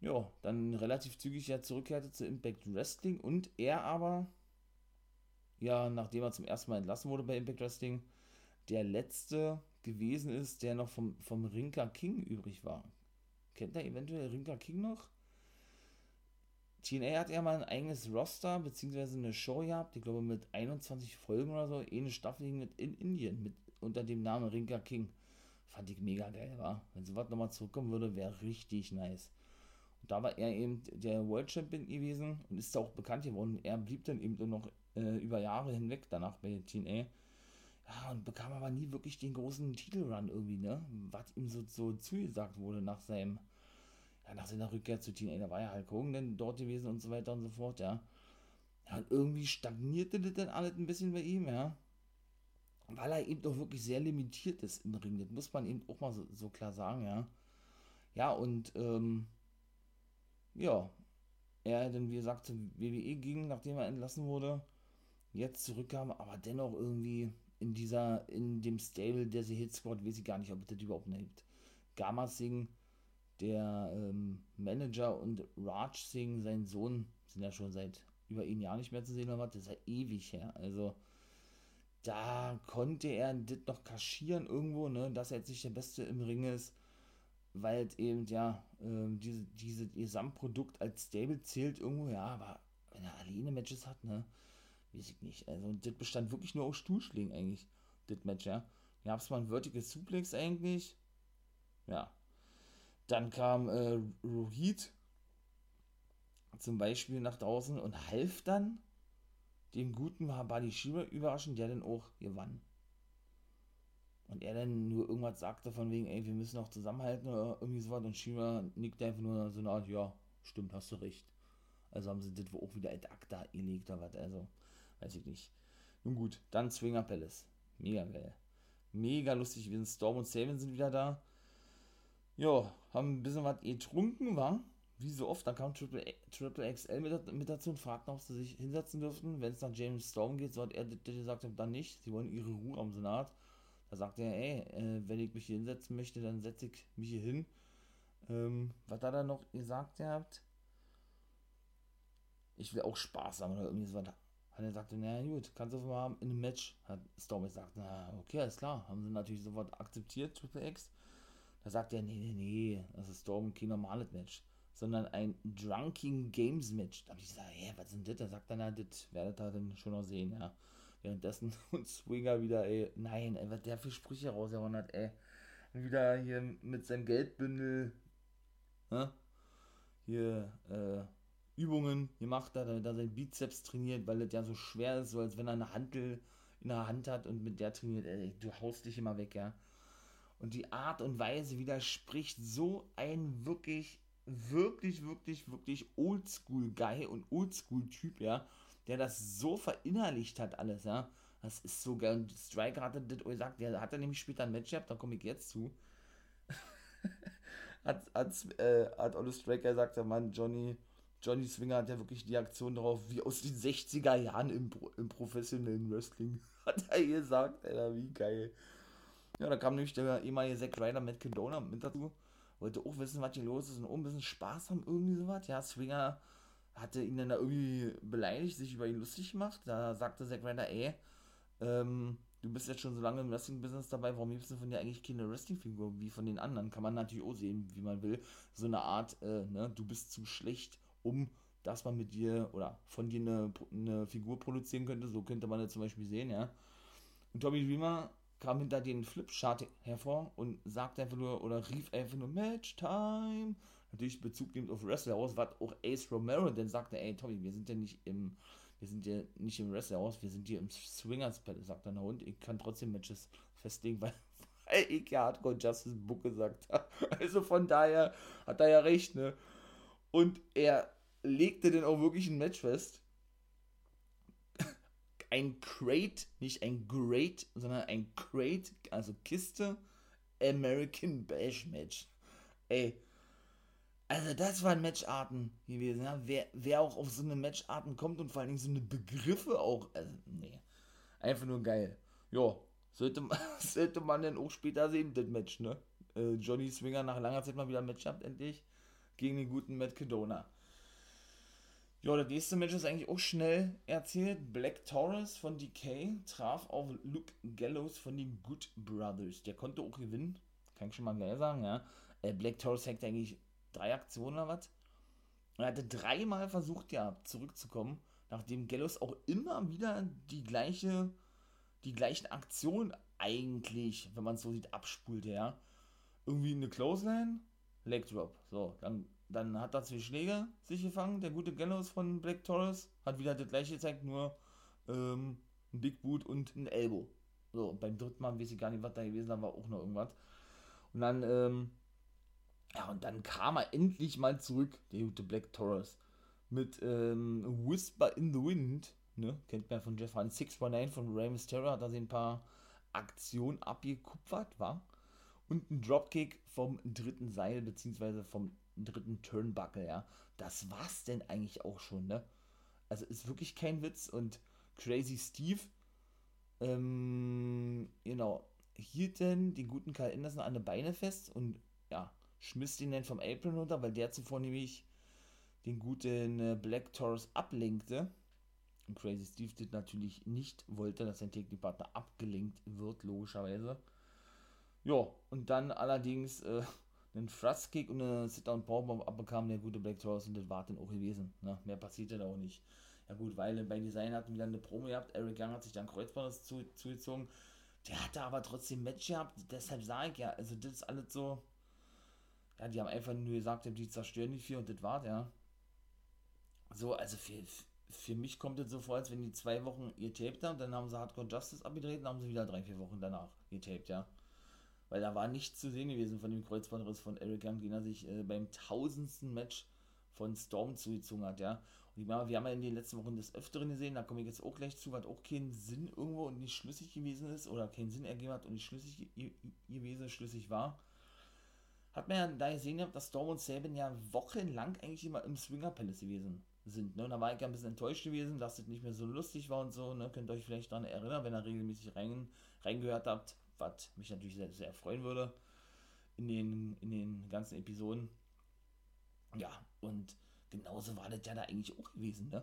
Speaker 3: Ja, dann relativ zügig ja zurückkehrte zu Impact Wrestling und er aber ja, nachdem er zum ersten Mal entlassen wurde bei Impact Wrestling, der letzte gewesen ist, der noch vom, vom Rinka King übrig war. Kennt er eventuell Rinka King noch? TNA hat ja mal ein eigenes Roster, beziehungsweise eine Show gehabt, ich glaube mit 21 Folgen oder so, eine Staffel mit in Indien, mit unter dem Namen Rinka King. Fand ich mega geil, war. Wenn sowas nochmal zurückkommen würde, wäre richtig nice. Und da war er eben der World Champion gewesen und ist auch bekannt geworden. Er blieb dann eben noch äh, über Jahre hinweg danach bei TNA. Ja, und bekam aber nie wirklich den großen Titelrun irgendwie, ne? Was ihm so, so zugesagt wurde nach seinem, ja, nach seiner Rückkehr zu. Da war ja Hulk Hogan dann dort gewesen und so weiter und so fort, ja. Ja, und irgendwie stagnierte das dann alles ein bisschen bei ihm, ja. Weil er eben doch wirklich sehr limitiert ist im Ring. Das muss man eben auch mal so, so klar sagen, ja. Ja, und, ähm, ja, er dann, wie gesagt, zu WWE ging, nachdem er entlassen wurde jetzt zurückkam, aber dennoch irgendwie in dieser, in dem Stable der The Hit Squad, weiß ich gar nicht, ob das überhaupt noch gibt. Gamma Singh, der ähm, Manager und Raj Singh, sein Sohn, sind ja schon seit über ein Jahr nicht mehr zu sehen, was, das ist ja ewig her. Also, da konnte er das noch kaschieren irgendwo, ne, dass er jetzt nicht der Beste im Ring ist, weil eben, ja, äh, diese, diese Gesamtprodukt als Stable zählt irgendwo, ja, aber wenn er alleine Matches hat, ne, weiß ich nicht. Also, das bestand wirklich nur aus Stuhlschlägen eigentlich, das Match, ja. Gab es mal ein Vertical Suplex eigentlich. Ja. Dann kam äh, Rohit zum Beispiel nach draußen und half dann dem guten Mahabali Shiva überraschen, der dann auch gewann. Und er dann nur irgendwas sagte von wegen, ey, wir müssen auch zusammenhalten oder irgendwie sowas. Und Shiva nickte einfach nur so eine Art, ja, stimmt, hast du recht. Also haben sie das auch wieder ad acta gelegt oder was. Also, weiß ich nicht. Nun gut, dann Swinger Palace. Mega geil. Mega lustig. Wir sind Storm und Saban sind wieder da. Ja, haben ein bisschen was getrunken, war. Wie so oft, dann kam Triple, Triple XL mit, mit dazu und fragten, ob sie sich hinsetzen dürften. Wenn es nach James Storm geht, so hat er gesagt, dann nicht. Sie wollen ihre Ruhe am Senat. Da sagte er, ey, äh, wenn ich mich hier hinsetzen möchte, dann setze ich mich hier hin. Ähm, was hat er noch gesagt gehabt? Ich will auch Spaß haben oder irgendwie so hat er gesagt, na gut, kannst du mal haben in einem Match. Hat Storm gesagt, na okay, alles klar. Haben sie natürlich sofort akzeptiert, Triple X. Da sagt er, nee, nee, nee, das ist Storm kein normales Match, sondern ein Drunking Games Match. Da habe ich gesagt, hä, was denn das? Da sagt er, na, das werdet ihr dann schon noch sehen, ja. Währenddessen und Swinger wieder, ey, nein, ey, was der für Sprüche rausgehauen hat, ey. Wieder hier mit seinem Geldbündel, ne? Hier, äh, Übungen gemacht hat, damit er seinen Bizeps trainiert, weil das ja so schwer ist, so als wenn er eine Hantel in der Hand hat und mit der trainiert, ey, du haust dich immer weg, ja. Und die Art und Weise widerspricht so ein wirklich, wirklich, wirklich, wirklich Oldschool-Guy und Oldschool-Typ, ja, der das so verinnerlicht hat, alles, ja. Das ist so geil. Und Striker hatte das gesagt, der hat er nämlich später ein Match gehabt, da komme ich jetzt zu. hat, hat, äh, hat Olle Striker gesagt, der Mann, Johnny, Johnny Swinger hat ja wirklich die Aktion drauf, wie aus den 60er Jahren im, im professionellen Wrestling. Hat er gesagt, Alter, wie geil. Ja, da kam nämlich der ehemalige Zack Ryder Matt Condona mit dazu. Wollte auch wissen, was hier los ist und auch ein bisschen Spaß haben, irgendwie sowas. Ja, Swinger hatte ihn dann da irgendwie beleidigt, sich über ihn lustig gemacht. Da sagte Zack Ryder, ey, ähm, du bist jetzt schon so lange im Wrestling-Business dabei, warum gibst du von dir eigentlich keine Wrestling-Figur wie von den anderen? Kann man natürlich auch sehen, wie man will. So eine Art, äh, ne, du bist zu schlecht, um dass man mit dir oder von dir eine, eine Figur produzieren könnte. So könnte man das zum Beispiel sehen, ja. Und Tommy Dreamer kam hinter den Flipchart hervor und sagte einfach nur oder rief einfach nur Match Time. Natürlich Bezug nimmt auf Wrestler aus, was auch Ace Romero dann sagte, ey Tommy, wir sind ja nicht im, wir sind ja nicht im Wrestler aus, wir sind hier im Swingers Battle, sagt er, und ich kann trotzdem Matches festlegen, weil, weil ich ja Hardcore Justice Book gesagt habe. Also von daher hat er ja recht, ne? Und er legte dann auch wirklich ein Match fest. Ein Crate, nicht ein Great, sondern ein Crate, also Kiste American Bash Match. Ey, also das waren Matcharten gewesen, ja. Wer, wer auch auf so eine Matcharten kommt und vor allen Dingen so eine Begriffe auch, also nee, einfach nur geil. Ja, sollte, sollte man dann auch später sehen, das Match, ne? Äh, Johnny Swinger nach langer Zeit mal wieder ein Match gehabt, endlich, gegen den guten Matt Cadona. Ja, das nächste Match ist eigentlich auch schnell erzählt. Black Taurus von DK traf auf Luke Gallows von den Good Brothers. Der konnte auch gewinnen. Kann ich schon mal gleich sagen, ja. Äh, Black Taurus hat eigentlich drei Aktionen oder was. Er hatte dreimal versucht, ja, zurückzukommen, nachdem Gallows auch immer wieder die gleiche, die gleichen Aktionen eigentlich, wenn man es so sieht, abspulte, ja. Irgendwie eine Clothesline, Leg Drop. So, dann dann hat er zwei Schläge sich gefangen, der gute Gallows von Black Taurus. Hat wieder das gleiche gezeigt, nur ähm, ein Big Boot und ein Elbow. So, und beim dritten Mal weiß ich gar nicht, was da gewesen war, war auch noch irgendwas. Und dann, ähm, ja, und dann kam er endlich mal zurück, der gute Black Taurus. Mit ähm, Whisper in the Wind, ne? Kennt man von Jeff Hunt 619 von Rey Mysterio, hat sich ein paar Aktionen abgekupfert, war. Und ein Dropkick vom dritten Seil, beziehungsweise vom dritten Turnbuckle, ja. Das war's denn eigentlich auch schon, ne? Also ist wirklich kein Witz und Crazy Steve, ähm, genau, hielt denn den guten Karl Anderson an den Beine fest und ja, schmiss ihn dann vom Apron runter, weil der zuvor nämlich den guten äh, Black Taurus ablenkte. Und Crazy Steve das natürlich nicht wollte, dass sein Technikpartner abgelenkt wird, logischerweise. Ja, und dann allerdings äh, einen Thrust-Kick und eine Sit-Down-Powerbomb abbekam der gute Black Taurus und das war dann auch gewesen. Ne? Mehr passierte da auch nicht. Ja gut, weil bei Design hatten wir dann eine Promo gehabt, Eric Young hat sich dann Kreuzband zu, zugezogen. Der hatte aber trotzdem Match gehabt, deshalb sage ich ja, also das ist alles so, ja, die haben einfach nur gesagt, die zerstören die vier und das war's, ja. So, also für, für mich kommt es so vor, als wenn die zwei Wochen ihr taped haben, dann haben sie Hardcore Justice abgedreht und haben sie wieder drei, vier Wochen danach getaped, ja weil da war nichts zu sehen gewesen von dem Kreuzbandriss von Eric Young, den er sich äh, beim tausendsten Match von Storm zugezogen hat, ja. Und ich meine, wir haben ja in den letzten Wochen des Öfteren gesehen, da komme ich jetzt auch gleich zu, was auch keinen Sinn irgendwo und nicht schlüssig gewesen ist oder keinen Sinn ergeben hat und nicht schlüssig gewesen, schlüssig war. Hat man ja da gesehen, dass Storm und Sabin ja wochenlang eigentlich immer im Swinger Palace gewesen sind. Ne? Und da war ich ja ein bisschen enttäuscht gewesen, dass das nicht mehr so lustig war und so. Ne? Könnt ihr euch vielleicht daran erinnern, wenn ihr regelmäßig rein, reingehört habt was mich natürlich sehr, sehr freuen würde in den, in den ganzen Episoden. Ja, und genauso war das ja da eigentlich auch gewesen, ne?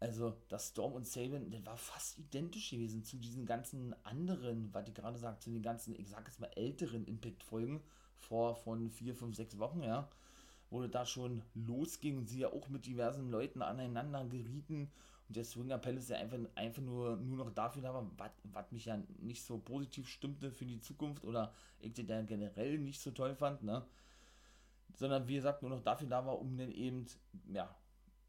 Speaker 3: Also, das Storm und Saban, das war fast identisch gewesen zu diesen ganzen anderen, was ich gerade sagte, zu den ganzen, ich sag jetzt mal, älteren Impact-Folgen vor von vier, fünf, sechs Wochen, ja, wo das da schon losging und sie ja auch mit diversen Leuten aneinander gerieten und der Swinger Palace ja einfach, einfach nur, nur noch dafür da war, was mich ja nicht so positiv stimmte für die Zukunft oder ich den dann generell nicht so toll fand, ne? Sondern wie gesagt, nur noch dafür da war, um dann eben, ja,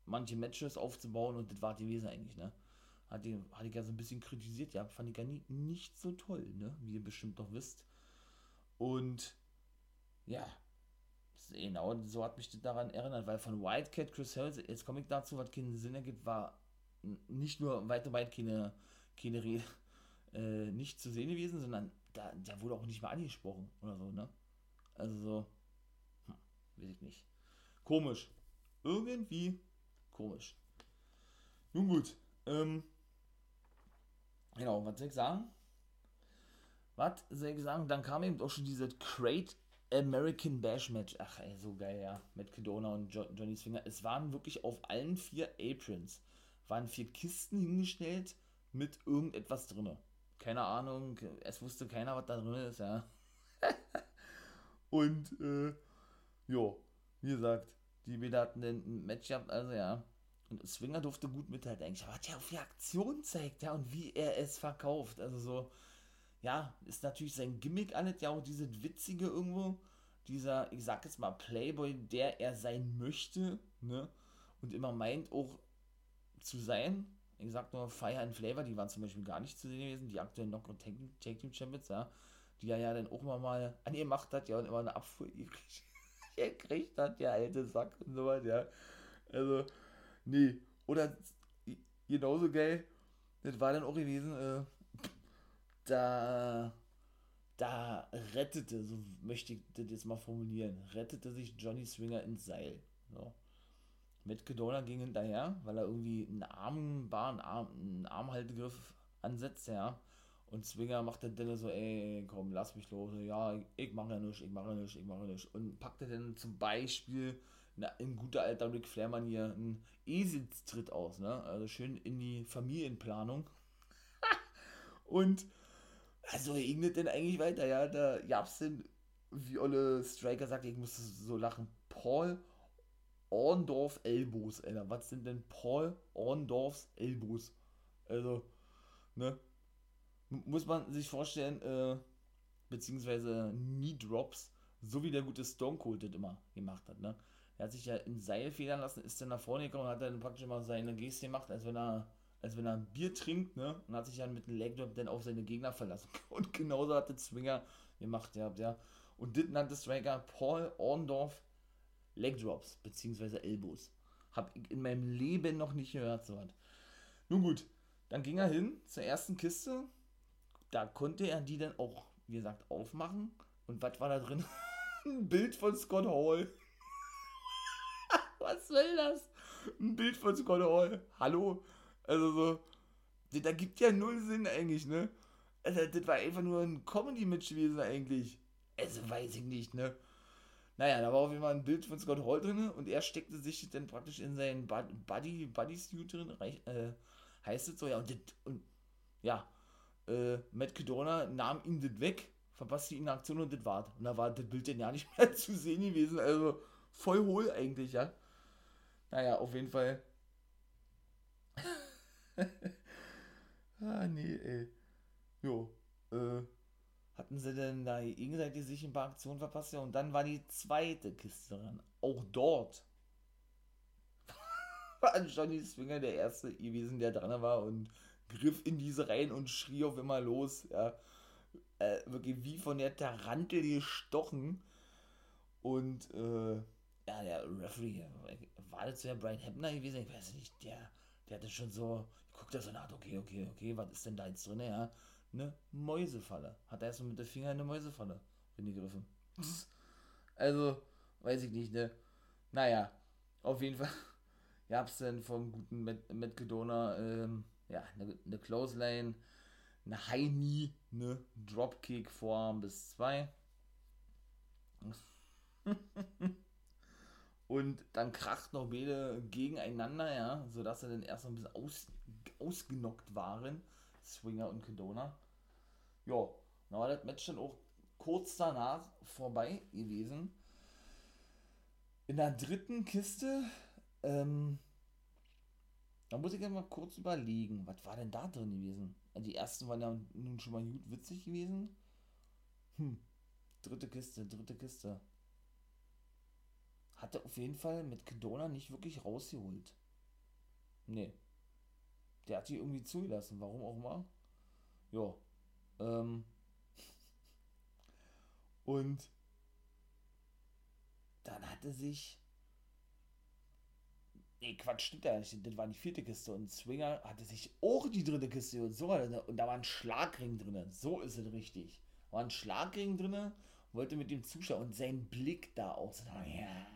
Speaker 3: manche Matches aufzubauen und das war die Wesen eigentlich, ne? Hatte, hatte ich ja so ein bisschen kritisiert, ja, fand ich ja nie, nicht so toll, ne? Wie ihr bestimmt doch wisst. Und ja, genau, so hat mich das daran erinnert, weil von Wildcat Chris Harris, jetzt komme ich dazu, was keinen Sinn ergibt, war nicht nur weit und weit keine, keine Rede, äh, nicht zu sehen gewesen, sondern da, der wurde auch nicht mehr angesprochen oder so, ne? Also so, hm, weiß ich nicht. Komisch. Irgendwie komisch. Nun gut, ähm, genau, was soll ich sagen? Was soll ich sagen? Dann kam eben auch schon diese Crate American Bash Match. Ach ey, so geil, ja. Mit Kedona und jo Johnny Swinger. Es waren wirklich auf allen vier Aprons waren vier Kisten hingestellt mit irgendetwas drin. Keine Ahnung, es wusste keiner, was da drin ist, ja. und, äh, ja, wie gesagt, die beiden hatten ein Match gehabt, also ja. Und Swinger durfte gut mithalten eigentlich, aber ja auf die Aktion zeigt, ja, und wie er es verkauft. Also so, ja, ist natürlich sein Gimmick alles, ja, auch dieses Witzige irgendwo. Dieser, ich sag jetzt mal, Playboy, der er sein möchte, ne? Und immer meint, auch zu sein. Ich sag nur Fire and Flavor, die waren zum Beispiel gar nicht zu sehen gewesen, die aktuellen Knock Tag, Team Champions, ja, die ja, ja dann auch immer mal angemacht hat, ja, und immer eine Abfuhr gekriegt hat, der alte Sack und so weiter, ja. Also, nee. Oder genauso geil, das war dann auch gewesen, äh, da, da rettete, so möchte ich das jetzt mal formulieren, rettete sich Johnny Swinger ins Seil. So. Matt Cadona ging hinterher, weil er irgendwie einen Armbar, einen, Arm, einen Armhaltegriff ansetzt, ja. Und Swinger macht dann so, ey, komm, lass mich los. Ja, ich mache ja nichts, ich mache ja nichts, ich mache ja nichts. Und packte dann zum Beispiel na, in guter alter Ric Flair-Manier einen Eselstritt aus, ne? Also schön in die Familienplanung. und also das denn eigentlich weiter, ja? Da gab's denn, wie Olle Striker sagt, ich musste so lachen, Paul Orndorf Elbows, Alter. Was sind denn Paul Orndorfs Elbows? Also, ne? muss man sich vorstellen, äh, beziehungsweise Knee Drops, so wie der gute Stone Cold das immer gemacht hat, ne? Er hat sich ja in Seil federn lassen, ist dann nach vorne gekommen und hat dann praktisch immer seine Geste gemacht, als wenn er, als wenn er ein Bier trinkt, ne? Und hat sich dann mit dem Leg Drop dann auf seine Gegner verlassen. Und genauso hat der Zwinger gemacht, ja, ja. Und das nannte Striker Paul Orndorff Leg Drops, beziehungsweise Elbows. Hab ich in meinem Leben noch nicht gehört, so was. Nun gut, dann ging er hin zur ersten Kiste, da konnte er die dann auch, wie gesagt, aufmachen. Und was war da drin? Ein Bild von Scott Hall. was will das? Ein Bild von Scott Hall. Hallo? Also so, da gibt ja null Sinn eigentlich, ne? Also das war einfach nur ein Comedy-Match gewesen eigentlich. Also weiß ich nicht, ne? Naja, da war auf jeden Fall ein Bild von Scott Hall drin und er steckte sich dann praktisch in seinen Buddy, Buddy Suit drin, äh, heißt es so, ja, und, das, und ja, äh, Matt Kedona nahm ihm das weg, verpasste ihn in Aktion und das war's. Und da war das Bild dann ja nicht mehr zu sehen gewesen. Also voll hohl eigentlich, ja. Naja, auf jeden Fall. ah, nee, ey. Jo, äh, hatten sie denn da gegenseitig sich ein paar Aktionen verpasst? Ja, und dann war die zweite Kiste dran. Auch dort war Johnny Swinger der erste gewesen, der dran war und griff in diese rein und schrie auf immer los. Ja. Äh, wirklich wie von der Tarantel gestochen. Und äh, ja, der Referee, war das ja Brian Hebner gewesen? Ich weiß nicht, der, der hatte schon so, ich da so nach, okay, okay, okay, was ist denn da jetzt drin? Ja, eine Mäusefalle. Hat er erstmal mit dem Finger eine Mäusefalle gegriffen. Also, weiß ich nicht, ne? Naja, auf jeden Fall gab es dann vom guten Matt, ähm, ja, eine, eine Close Lane, eine High Knee, eine Dropkick Vorarm bis 2. und dann kracht noch beide gegeneinander, ja, sodass sie dann erst ein bisschen aus, ausgenockt waren, Swinger und Kedona. Ja, dann war das Match dann auch kurz danach vorbei gewesen. In der dritten Kiste ähm, da muss ich ja mal kurz überlegen, was war denn da drin gewesen? Die ersten waren ja nun schon mal gut witzig gewesen. Hm. Dritte Kiste, dritte Kiste. Hatte auf jeden Fall mit Kedona nicht wirklich rausgeholt. Nee. Der hat die irgendwie zugelassen, warum auch immer. Ja. Ähm. Und dann hatte sich Nee, Quatsch, stimmt ja nicht. Das war die vierte Kiste. Und Swinger hatte sich auch die dritte Kiste und so weiter. Und da war ein Schlagring drin. So ist es richtig. War ein Schlagring drin, wollte mit dem Zuschauer und sein Blick da auch so, ja,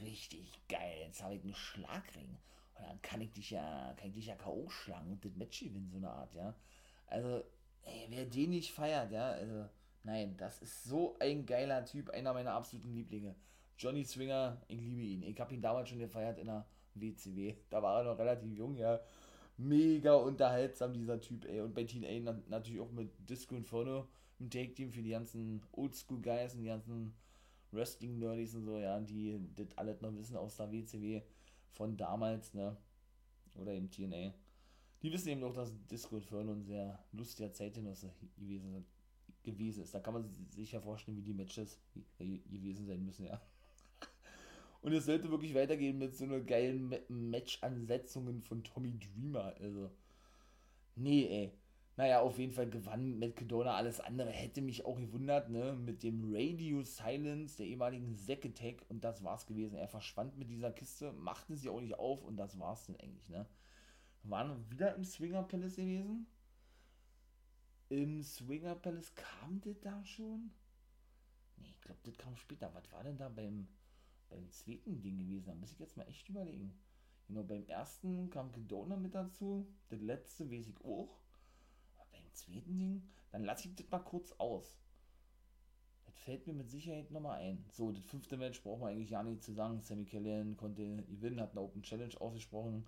Speaker 3: richtig geil. Jetzt habe ich einen Schlagring. Und dann kann ich dich ja, kann ich dich ja K.O. schlagen und das Match gewinnen, so eine Art, ja. Also, ey, wer den nicht feiert, ja, also, nein, das ist so ein geiler Typ, einer meiner absoluten Lieblinge. Johnny Swinger, ich liebe ihn. Ich habe ihn damals schon gefeiert in der WCW. Da war er noch relativ jung, ja. Mega unterhaltsam, dieser Typ, ey. Und bei Teen A natürlich auch mit Disco Inferno im Take-Team für die ganzen Oldschool-Guys und die ganzen Wrestling-Nerdies und so, ja, die das alles noch wissen aus der WCW von damals, ne? Oder im TNA. Die wissen eben auch, dass Disco Inferno ein sehr lustiger Zeitgenosse gewesen, gewesen ist. Da kann man sich ja vorstellen, wie die Matches gewesen sein müssen, ja. Und es sollte wirklich weitergehen mit so einer geilen Match-Ansetzungen von Tommy Dreamer. Also, nee, ey. Naja, auf jeden Fall gewann Matt. Alles andere hätte mich auch gewundert, ne? Mit dem Radio Silence der ehemaligen Zack. Und das war's gewesen. Er verschwand mit dieser Kiste, machte sie auch nicht auf und das war's dann eigentlich, ne? Waren wieder im Swinger Palace gewesen. Im Swinger Palace kam das da schon? Nee, ich glaube, das kam später. Was war denn da beim, beim zweiten Ding gewesen? Da muss ich jetzt mal echt überlegen. Genau, beim ersten kam Kedona mit dazu. Das letzte weiß ich auch. Zweiten Ding, dann lasse ich das mal kurz aus. Das fällt mir mit Sicherheit nochmal ein. So, das fünfte Match braucht man eigentlich ja nicht zu sagen. Sammy Callahan konnte gewinnen, hat eine Open Challenge ausgesprochen.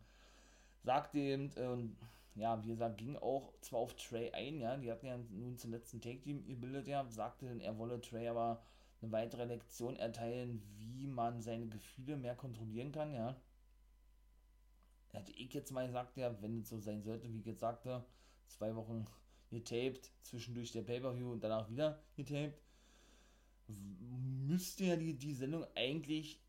Speaker 3: Sagte eben, ähm, ja, wie gesagt, ging auch zwar auf Trey ein, ja, die hatten ja nun zum letzten Take-Team gebildet, ja, sagte dann, er wolle Trey aber eine weitere Lektion erteilen, wie man seine Gefühle mehr kontrollieren kann, ja. Hätte ich jetzt mal gesagt, ja, wenn es so sein sollte, wie ich jetzt sagte, zwei Wochen getaped, zwischendurch der Pay-Per-View und danach wieder getaped, müsste ja die, die Sendung eigentlich,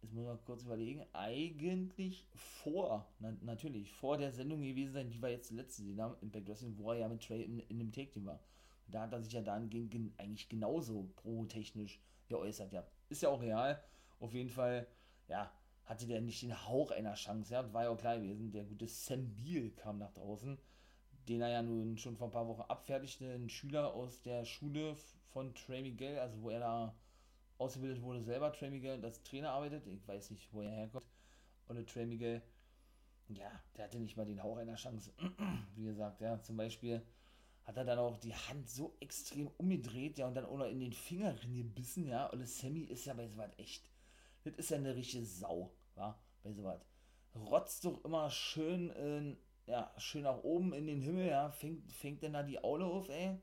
Speaker 3: jetzt muss man kurz überlegen, eigentlich vor, na, natürlich, vor der Sendung gewesen sein, die wir jetzt zuletzt gesehen haben, Impact Wrestling, wo er ja mit Trey in, in dem Take-Team war. Da hat er sich ja dann gen, eigentlich genauso pro-technisch geäußert, ja. Ist ja auch real. Auf jeden Fall, ja, hatte der nicht den Hauch einer Chance, ja. War ja auch klar gewesen. Der gute Sam Beal kam nach draußen, den er ja nun schon vor ein paar Wochen abfertigte, ein Schüler aus der Schule von Trey Miguel, also wo er da ausgebildet wurde, selber Trey Miguel als Trainer arbeitet. Ich weiß nicht, wo er herkommt. Und Trey Miguel, ja, der hatte nicht mal den Hauch einer Chance. Wie gesagt, ja, zum Beispiel hat er dann auch die Hand so extrem umgedreht, ja, und dann auch noch in den Finger gebissen, ja. Und Sammy ist ja bei sowas echt, das ist ja eine richtige Sau, ja, bei sowas. Rotzt doch immer schön, äh, ja, schön nach oben in den Himmel, ja, fängt, fängt dann da die Aule auf, ey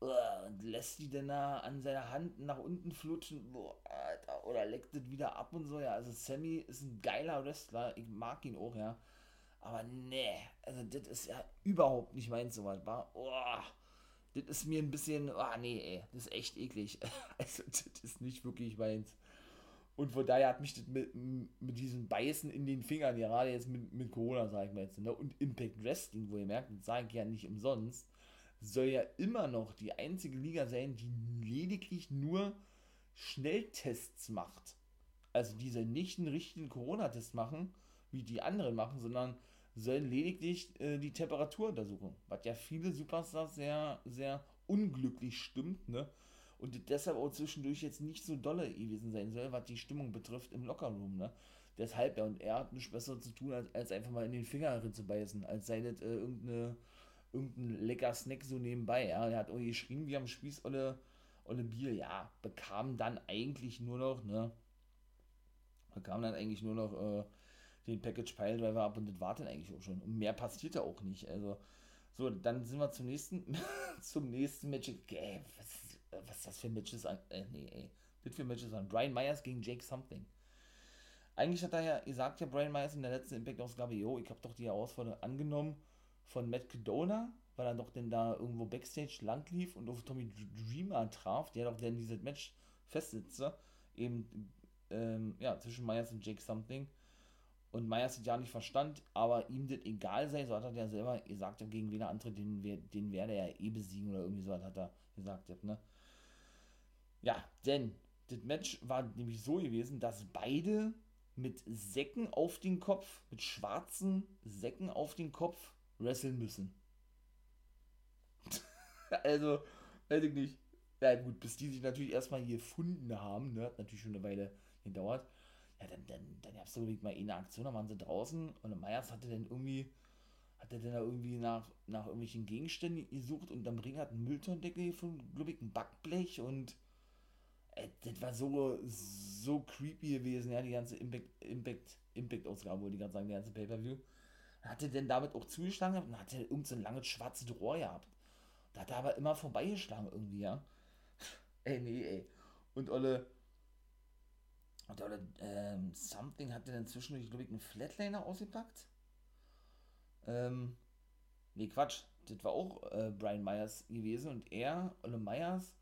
Speaker 3: und lässt die denn da an seiner Hand nach unten flutschen, boah, Alter, oder leckt das wieder ab und so, ja. Also Sammy ist ein geiler Wrestler, ich mag ihn auch, ja. Aber nee, also das ist ja überhaupt nicht meins, sowas, war, oh, das ist mir ein bisschen, oh nee, ey, das ist echt eklig. Also das ist nicht wirklich meins. Und von daher hat mich das mit, mit diesem Beißen in den Fingern, gerade jetzt mit, mit Corona, sag ich mal jetzt, ne? und Impact Wrestling, wo ihr merkt, das sage ich ja nicht umsonst, soll ja immer noch die einzige Liga sein, die lediglich nur Schnelltests macht. Also diese nicht einen richtigen Corona-Test machen, wie die anderen machen, sondern sollen lediglich äh, die Temperatur untersuchen. Was ja viele Superstars sehr, sehr unglücklich stimmt, ne? Und deshalb auch zwischendurch jetzt nicht so dolle gewesen sein soll, was die Stimmung betrifft im Lockerroom, ne? Deshalb, ja, und er hat nichts Besseres zu tun, als, als einfach mal in den Finger zu beißen, als sei das äh, irgendeine irgendein lecker Snack so nebenbei. Ja. Er hat auch geschrieben, wie am Spieß Olle, Olle Bier, ja, bekam dann eigentlich nur noch, ne, bekam dann eigentlich nur noch äh, den Package Piledriver ab und das war dann eigentlich auch schon. Und mehr passierte auch nicht. Also, so, dann sind wir zum nächsten, zum nächsten Match. Ey, was, was ist das für Matches an? Äh, nee, ey. Das für Matches an. Brian Myers gegen Jake Something. Eigentlich hat er ja gesagt, ja, Brian Myers in der letzten Impact-Ausgabe, jo, ich habe doch die Herausforderung angenommen von Matt Cadona, weil er doch denn da irgendwo Backstage lang lief und auf Tommy Dreamer traf, der doch dann dieses Match festsitze, eben ähm, ja, zwischen Myers und Jake Something. Und Myers hat ja nicht verstand, aber ihm das egal sei, so hat er ja selber gesagt, gegen wen er antritt, den, den werde er ja eh besiegen oder irgendwie so hat er gesagt, ne? Ja, denn das Match war nämlich so gewesen, dass beide mit Säcken auf den Kopf, mit schwarzen Säcken auf den Kopf wresteln müssen. also, weiß ich nicht. Ja, gut, bis die sich natürlich erstmal hier gefunden haben, ne, hat natürlich schon eine Weile gedauert. Ja, dann, dann, dann gab es so mal eine Aktion, da waren sie draußen und Meyers hatte dann irgendwie, hat er dann da irgendwie nach, nach irgendwelchen Gegenständen gesucht und am Ring hat ein Mülltondeckel von, glaube ich, ein Backblech und das war so, so creepy gewesen, ja, die ganze Impact, Impact, Impact-Ausgabe, wollte ich gerade sagen, die ganze Pay-Per-View hat er denn damit auch zugeschlagen und hat er irgend so ein langes schwarzes Rohr gehabt. Da hat er aber immer vorbeigeschlagen irgendwie, ja. ey, nee, ey. Und Olle, und Olle, ähm, Something hat er dann zwischendurch, glaube ich, einen Flatliner ausgepackt. Ähm, nee, Quatsch. Das war auch äh, Brian Myers gewesen und er, Olle Myers,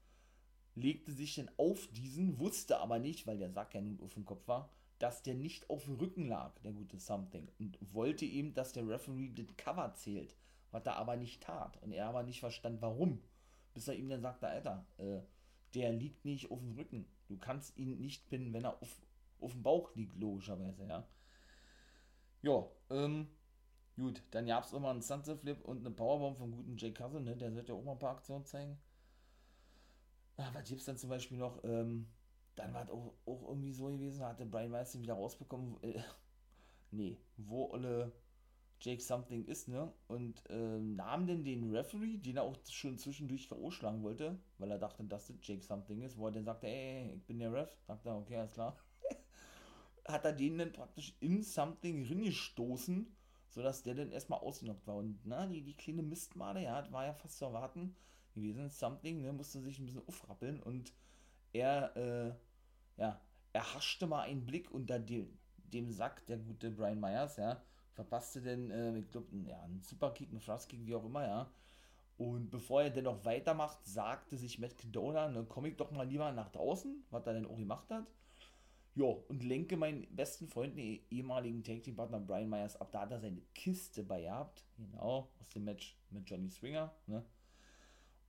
Speaker 3: legte sich dann auf diesen, wusste aber nicht, weil der Sack ja nun auf dem Kopf war, dass der nicht auf dem Rücken lag, der gute Something, und wollte ihm, dass der Referee das Cover zählt, was er aber nicht tat. Und er aber nicht verstand, warum. Bis er ihm dann sagte, Alter, äh, der liegt nicht auf dem Rücken. Du kannst ihn nicht pinnen, wenn er auf, auf dem Bauch liegt, logischerweise, ja. Ja, ähm, Gut, dann gab es immer einen Sunset Flip und eine Powerbomb vom guten Jay Cousin, ne? Der sollte ja auch mal ein paar Aktionen zeigen. Ah, was gibt es dann zum Beispiel noch? Ähm, dann war es auch, auch irgendwie so gewesen, hatte Brian Weiss wieder rausbekommen. Äh, nee, wo alle Jake Something ist, ne? Und äh, nahm denn den Referee, den er auch schon zwischendurch K.O. schlagen wollte, weil er dachte, dass das Jake Something ist, wo er dann sagte, ey, ich bin der Ref. Sagt er, okay, alles klar. hat er den dann praktisch in Something ringestoßen sodass der dann erstmal ausgenockt war. Und na, die, die kleine Mistmade, ja, war ja fast zu erwarten gewesen. Something, ne, musste sich ein bisschen aufrappeln und er, äh, ja, er haschte mal einen Blick unter dem, dem Sack, der gute Brian Myers, ja, verpasste denn, äh, ich glaube, ja, einen Superkick, einen Thrustkick, wie auch immer, ja. Und bevor er dennoch weitermacht, sagte sich Matt Cadona, ne, komm ich doch mal lieber nach draußen, was er denn auch gemacht hat. Ja, und lenke meinen besten Freund, den ehemaligen Tag Team Partner Brian Myers ab. Da hat er seine Kiste bei gehabt. Genau, aus dem Match mit Johnny Swinger. Ne?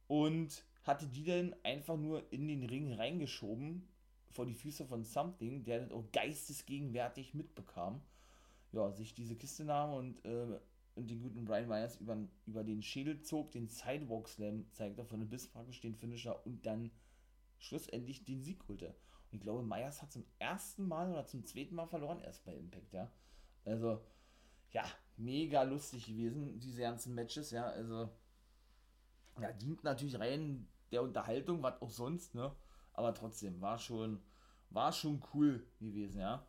Speaker 3: Und hatte die dann einfach nur in den Ring reingeschoben vor die Füße von Something, der das auch geistesgegenwärtig mitbekam. Ja, sich diese Kiste nahm und, äh, und den guten Brian Myers über, über den Schädel zog, den Sidewalk Slam zeigte von dem Biss praktisch den Finisher und dann schlussendlich den Sieg holte. Ich glaube, Myers hat zum ersten Mal oder zum zweiten Mal verloren erst bei Impact, ja. Also, ja, mega lustig gewesen, diese ganzen Matches, ja. Also, ja, dient natürlich rein der Unterhaltung, was auch sonst, ne? Aber trotzdem, war schon, war schon cool gewesen, ja.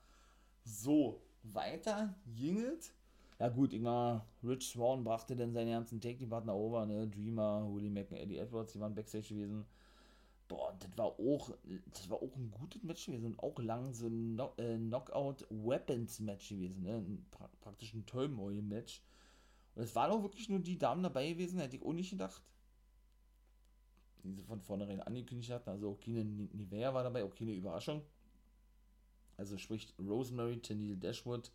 Speaker 3: So, weiter jingelt. Ja gut, mal, Rich Swan brachte dann seine ganzen Take-Partner over, ne? Dreamer, Holy Mac und Eddie Edwards, die waren Backstage gewesen boah, das war auch, das war auch ein gutes Match gewesen und auch lang so ein äh, Knockout-Weapons-Match gewesen, ne? Praktisch ein Turmoil-Match. Und es waren auch wirklich nur die Damen dabei gewesen, hätte ich auch nicht gedacht. Die sie von vornherein angekündigt hatten. Also auch keine Nivea war dabei, auch keine Überraschung. Also spricht Rosemary, Tennille Dashwood,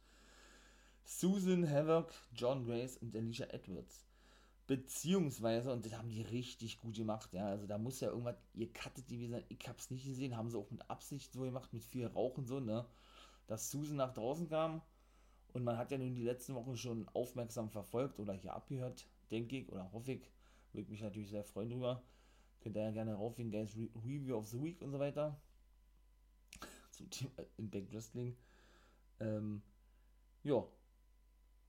Speaker 3: Susan Havoc, John Grace und Alicia Edwards. Beziehungsweise, und das haben die richtig gut gemacht, ja. Also da muss ja irgendwas, ihr cuttet die, gesagt, ich hab's nicht gesehen, haben sie auch mit Absicht so gemacht, mit viel Rauch und so, ne. Dass Susan nach draußen kam und man hat ja nun die letzten Wochen schon aufmerksam verfolgt oder hier abgehört, denke ich, oder hoffe ich. Würde ich mich natürlich sehr freuen drüber. Könnt ihr ja gerne raufgehen, Guys, Re Review of the Week und so weiter. Zum Thema Impact Wrestling. Ähm, ja,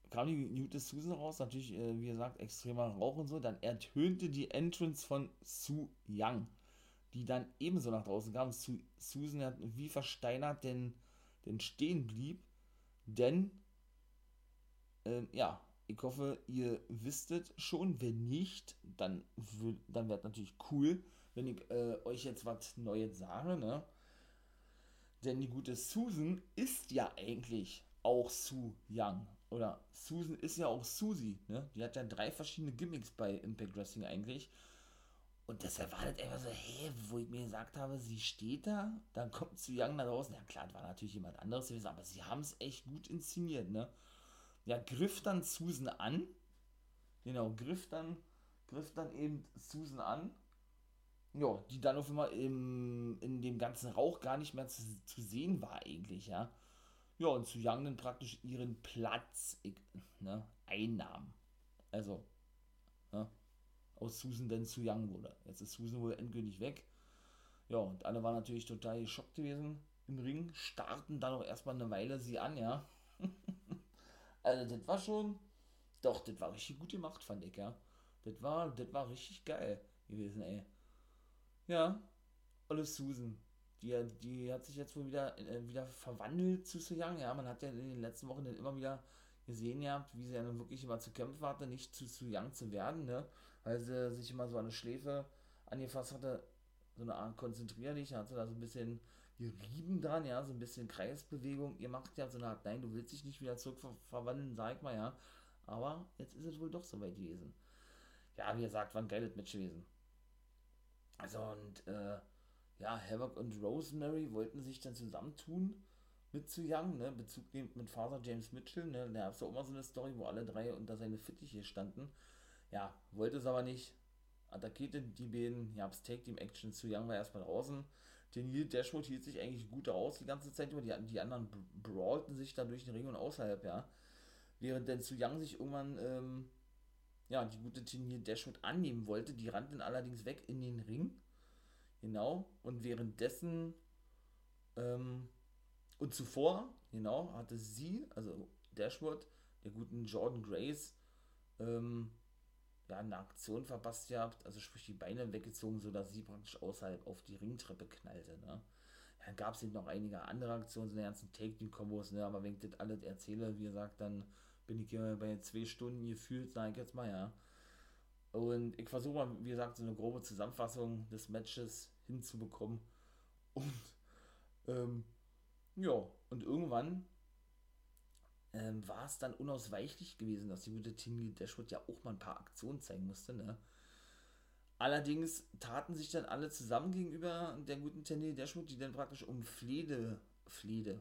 Speaker 3: kam die gute Susan raus, natürlich, äh, wie gesagt, extremer Rauch und so. Dann ertönte die Entrance von Su Young, die dann ebenso nach draußen kam. Su Susan hat wie versteinert denn, denn stehen blieb, denn, äh, ja, ich hoffe, ihr wisstet schon. Wenn nicht, dann, dann wäre natürlich cool, wenn ich äh, euch jetzt was Neues sage, ne? Denn die gute Susan ist ja eigentlich auch Su Young oder Susan ist ja auch Susie, ne? Die hat ja drei verschiedene Gimmicks bei Impact Wrestling eigentlich. Und deshalb war das einfach so, hey, wo ich mir gesagt habe, sie steht da, dann kommt zu Young nach draußen. Ja klar, das war natürlich jemand anderes gewesen, aber sie haben es echt gut inszeniert, ne? Ja, griff dann Susan an. Genau, griff dann, griff dann eben Susan an. Ja, die dann auf einmal im, in dem ganzen Rauch gar nicht mehr zu, zu sehen war eigentlich, ja. Ja, und zu Young dann praktisch ihren Platz ne, einnahm. Also, ne, aus Susan dann zu Young wurde. Jetzt ist Susan wohl endgültig weg. Ja, und alle waren natürlich total geschockt gewesen im Ring, starten dann auch erstmal eine Weile sie an, ja. Also, das war schon, doch, das war richtig gut gemacht, fand ich, ja. Das war, das war richtig geil gewesen, ey. Ja, alles Susan die, die hat sich jetzt wohl wieder, äh, wieder verwandelt zu Su Young. Ja, man hat ja in den letzten Wochen dann immer wieder gesehen ja, wie sie ja nun wirklich immer zu kämpfen hatte, nicht zu Su Young zu werden, ne? Weil sie sich immer so an eine Schläfe angefasst hatte, so eine Art konzentrier dich, hat sie da so ein bisschen gerieben dran, ja, so ein bisschen Kreisbewegung. Ihr macht ja so eine Art, nein, du willst dich nicht wieder zurück ver verwandeln, sag mal, ja. Aber jetzt ist es wohl doch so weit gewesen. Ja, wie gesagt, war ein geiles Match gewesen. Also und äh, ja, Havoc und Rosemary wollten sich dann zusammentun mit zu Young, ne, Bezug nehmend mit Vater James Mitchell, ne, da gab es auch immer so eine Story, wo alle drei unter seine Fittiche standen. Ja, wollte es aber nicht, attackierte die beiden, ja, Take Team Action zu Young war erstmal draußen. Den Neil Dashwood hielt sich eigentlich gut raus die ganze Zeit über, die, die anderen brawlten sich da durch den Ring und außerhalb, ja. während denn Su Young sich irgendwann, ähm, ja, die gute Tenier Dashwood annehmen wollte. Die rannte dann allerdings weg in den Ring. Genau. Und währenddessen, ähm, und zuvor, genau, hatte sie, also Dashwood, der guten Jordan Grace, ähm, ja, eine Aktion verpasst gehabt, also sprich die Beine weggezogen, sodass sie praktisch außerhalb auf die Ringtreppe knallte. Ne? Dann gab es eben noch einige andere Aktionen, so eine ganzen Take-Team-Kombos, ne? aber wenn ich das alles erzähle, wie gesagt, dann bin ich hier bei zwei Stunden gefühlt, sage ich jetzt mal, ja. Und ich versuche mal, wie gesagt, so eine grobe Zusammenfassung des Matches hinzubekommen. Und ähm, ja, und irgendwann ähm, war es dann unausweichlich gewesen, dass die gute Tingy Dashwood ja auch mal ein paar Aktionen zeigen musste. Ne? Allerdings taten sich dann alle zusammen gegenüber der guten Tingy Dashwood, die dann praktisch um Flede, Flede,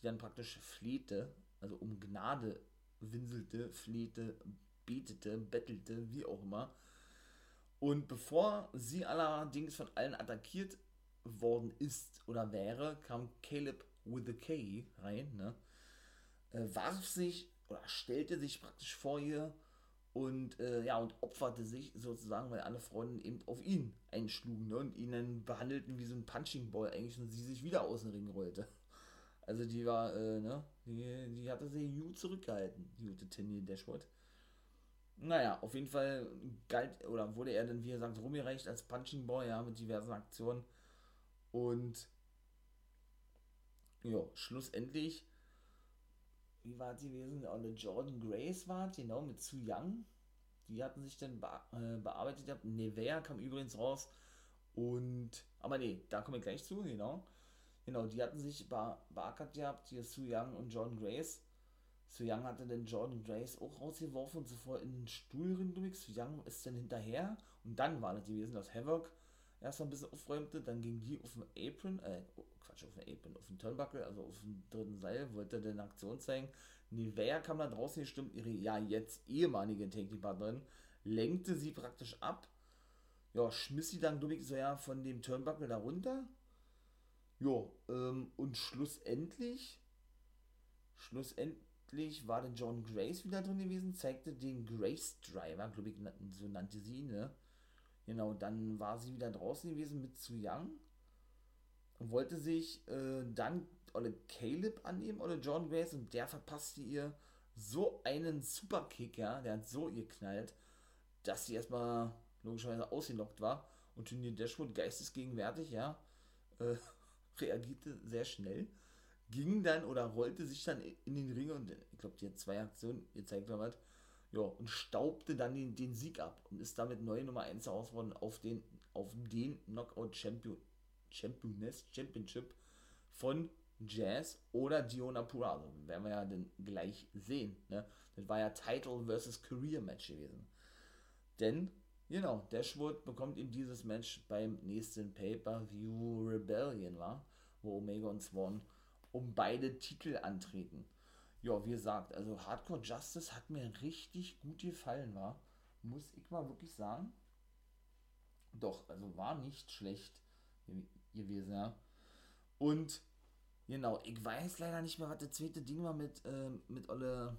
Speaker 3: die dann praktisch flehte, also um Gnade winselte, flehte, betete, bettelte, wie auch immer. Und bevor sie allerdings von allen attackiert worden ist oder wäre, kam Caleb with a K rein, ne? Äh, warf sich oder stellte sich praktisch vor ihr und äh, ja und opferte sich sozusagen, weil alle Freunde eben auf ihn einschlugen ne, und ihn dann behandelten wie so ein Punching Ball eigentlich und sie sich wieder aus dem Ring rollte. Also die war, äh, ne, die, die hatte sich gut zurückgehalten, die gute Tinny Dashwood. Naja, auf jeden Fall galt oder wurde er dann, wie er sagt, rumgereicht als Punching Ball, ja, mit diversen Aktionen. Und ja, schlussendlich wie war sie gewesen? Eine Jordan Grace war genau, mit Su Young. Die hatten sich dann be äh, bearbeitet. Nevea kam übrigens raus. Und, aber nee, da komme ich gleich zu, genau. Genau, die hatten sich be beackert gehabt, hier Su Young und Jordan Grace. Su Young hatte dann Jordan Grace auch rausgeworfen und sofort in den Stuhl rein Su Young ist dann hinterher und dann war das gewesen, dass Havoc erstmal ein bisschen aufräumte, dann ging die auf den Apron, äh, Quatsch, auf den Apron, auf den Turnbuckle, also auf dem dritten Seil, wollte eine Aktion zeigen. Nivea kam da draußen gestimmt, ihre ja jetzt ehemalige Take-Partnerin, lenkte sie praktisch ab, ja, schmiss sie dann, glaube ich, so ja von dem Turnbuckle da runter. Ja, ähm, und schlussendlich, schlussendlich war dann John Grace wieder drin gewesen, zeigte den Grace Driver, glaube ich, so nannte sie ne? Genau, dann war sie wieder draußen gewesen mit Zu Young und wollte sich äh, dann oder Caleb annehmen oder John Grace und der verpasste ihr so einen Superkick, ja, der hat so ihr knallt, dass sie erstmal logischerweise ausgelockt war und Turnier Dashwood geistesgegenwärtig, ja, äh, reagierte sehr schnell, ging dann oder rollte sich dann in den Ring und ich glaube, die hat zwei Aktionen, ihr zeigt mal was, ja, und staubte dann den, den Sieg ab und ist damit neue Nummer 1 herausgeworden auf den, auf den Knockout Champion Championess Championship von Jazz oder Diona Purrazzo. Werden wir ja dann gleich sehen. Ne? Das war ja Title versus Career Match gewesen. Denn, genau, Dashwood bekommt ihm dieses Match beim nächsten Pay-Per-View Rebellion, war, wo Omega und Swan um beide Titel antreten. Ja, wie gesagt, also Hardcore Justice hat mir richtig gut gefallen, war. Muss ich mal wirklich sagen. Doch, also war nicht schlecht gewesen, ja. Und genau, ich weiß leider nicht mehr, was das zweite Ding war mit, äh, mit Olle,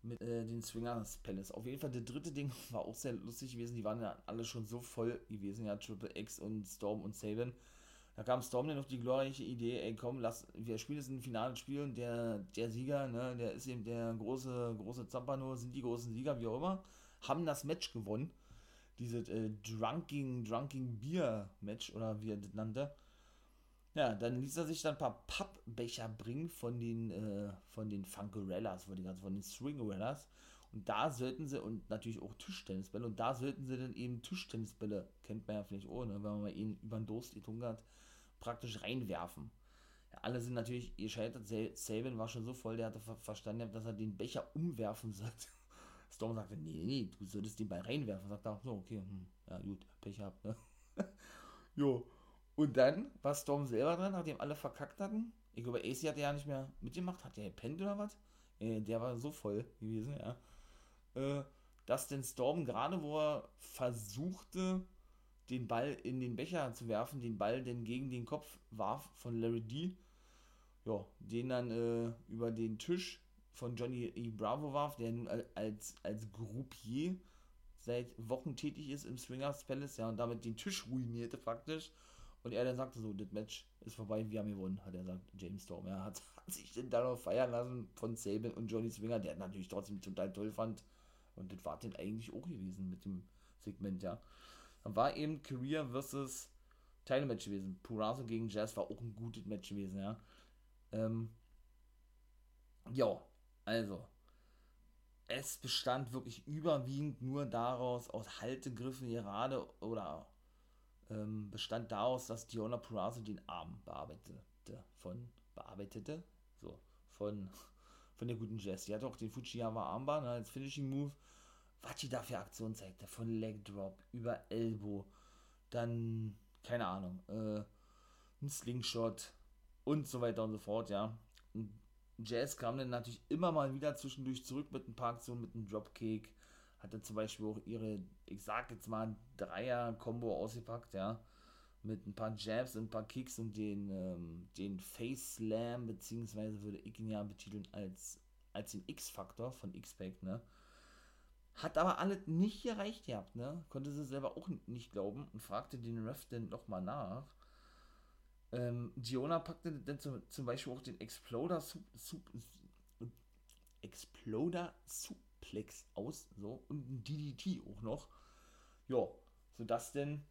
Speaker 3: mit äh, den Swingers Palace. Auf jeden Fall, das dritte Ding war auch sehr lustig gewesen. Die waren ja alle schon so voll gewesen, ja, Triple X und Storm und Saban. Da kam Storm dann auf die glorreiche Idee, ey komm, lass, wir spielen jetzt ein finales Spiel und der, der Sieger, ne, der ist eben der große, große Zampano, sind die großen Sieger, wie auch immer, haben das Match gewonnen dieses äh, Drunking, Drunking Beer Match oder wie er das nannte. Ja, dann ließ er sich dann ein paar Pappbecher bringen von den, äh, von den Funkerellas, von den Swingerellas. Und da sollten sie, und natürlich auch Tischtennisbälle, und da sollten sie dann eben Tischtennisbälle, kennt man ja vielleicht ohne, wenn man mal ihn über den Durst getrunken hat, praktisch reinwerfen. Ja, alle sind natürlich gescheitert. Saban war schon so voll, der hatte verstanden, dass er den Becher umwerfen sollte. Storm sagte, nee, nee, du solltest den Ball reinwerfen. Sagt er, so, okay, hm, ja gut, Pech gehabt, ne? jo. Und dann war Storm selber dran, nachdem alle verkackt hatten. Ich glaube, AC hat ja nicht mehr mitgemacht. Hat der gepennt oder was? Äh, der war so voll gewesen, ja. Äh, dass den Storm gerade, wo er versuchte, den Ball in den Becher zu werfen, den Ball denn gegen den Kopf warf von Larry D. Ja, den dann äh, über den Tisch von Johnny E. Bravo warf, der nun als, als Groupier seit Wochen tätig ist im Swingers Palace, ja, und damit den Tisch ruinierte praktisch. Und er dann sagte so, das Match ist vorbei, wir haben gewonnen, hat er gesagt, James Storm. Er hat, hat sich dann darauf feiern lassen von Sabin und Johnny Swinger, der natürlich trotzdem total toll fand. Und das war dann eigentlich auch gewesen mit dem Segment, ja. War eben Career versus Title Match gewesen. Purazo gegen Jazz war auch ein gutes Match gewesen, ja. Ähm, ja, also. Es bestand wirklich überwiegend nur daraus, aus Haltegriffen gerade oder ähm, bestand daraus, dass Diona Purazo den Arm bearbeitete. Von, bearbeitete? So, von, von der guten Jazz. Die hatte auch den Fujiyama Armband ne, als Finishing Move. Was die da für Aktionen zeigte, von Leg Drop über Elbow, dann, keine Ahnung, äh, ein Slingshot und so weiter und so fort, ja. Und Jazz kam dann natürlich immer mal wieder zwischendurch zurück mit ein paar Aktionen, mit einem Dropkick, hatte zum Beispiel auch ihre, ich sag jetzt mal, Dreier-Kombo ausgepackt, ja. Mit ein paar Jabs und ein paar Kicks und den, ähm, den Face Slam, beziehungsweise würde ich ihn ja betiteln als, als den X-Faktor von X-Pack, ne. Hat aber alles nicht gereicht gehabt, ne? Konnte sie selber auch nicht glauben und fragte den Ref dann nochmal nach. Ähm, Diona packte dann zum, zum Beispiel auch den Exploder Sup, Sup, Exploder Suplex aus, so, und ein DDT auch noch. Ja, sodass denn,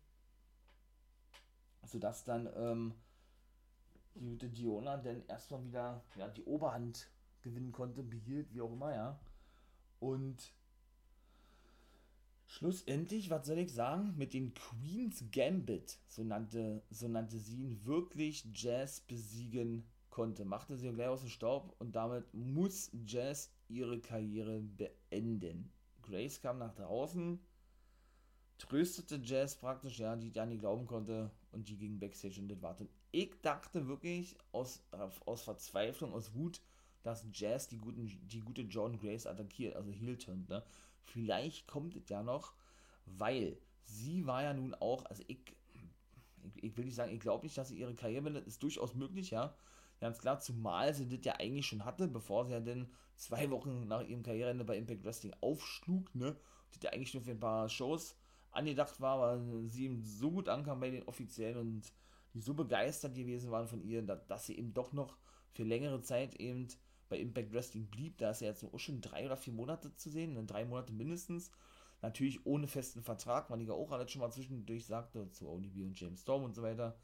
Speaker 3: sodass dann, ähm, die gute Diona dann erstmal wieder, ja, die Oberhand gewinnen konnte, behielt, wie auch immer, ja. Und Schlussendlich, was soll ich sagen, mit den Queen's Gambit, so nannte, so nannte sie ihn, wirklich Jazz besiegen konnte. Machte sie gleich aus dem Staub und damit muss Jazz ihre Karriere beenden. Grace kam nach draußen, tröstete Jazz praktisch, ja, die ja nicht glauben konnte und die ging Backstage und das war. Und ich dachte wirklich aus, aus Verzweiflung, aus Wut, dass Jazz die, guten, die gute John Grace attackiert, also heel turnt, ne? Vielleicht kommt es ja noch, weil sie war ja nun auch, also ich, ich, ich will nicht sagen, ich glaube nicht, dass sie ihre Karriere beendet, ist durchaus möglich, ja. Ganz klar, zumal sie das ja eigentlich schon hatte, bevor sie ja dann zwei Wochen nach ihrem Karriereende bei Impact Wrestling aufschlug, ne. Das ja eigentlich nur für ein paar Shows angedacht war, weil sie eben so gut ankam bei den Offiziellen und die so begeistert gewesen waren von ihr, dass sie eben doch noch für längere Zeit eben bei Impact Wrestling blieb. Da ist er jetzt auch schon drei oder vier Monate zu sehen, ne? drei Monate mindestens. Natürlich ohne festen Vertrag, weil ich ja auch alles schon mal zwischendurch sagte, zu ODB und James Storm und so weiter.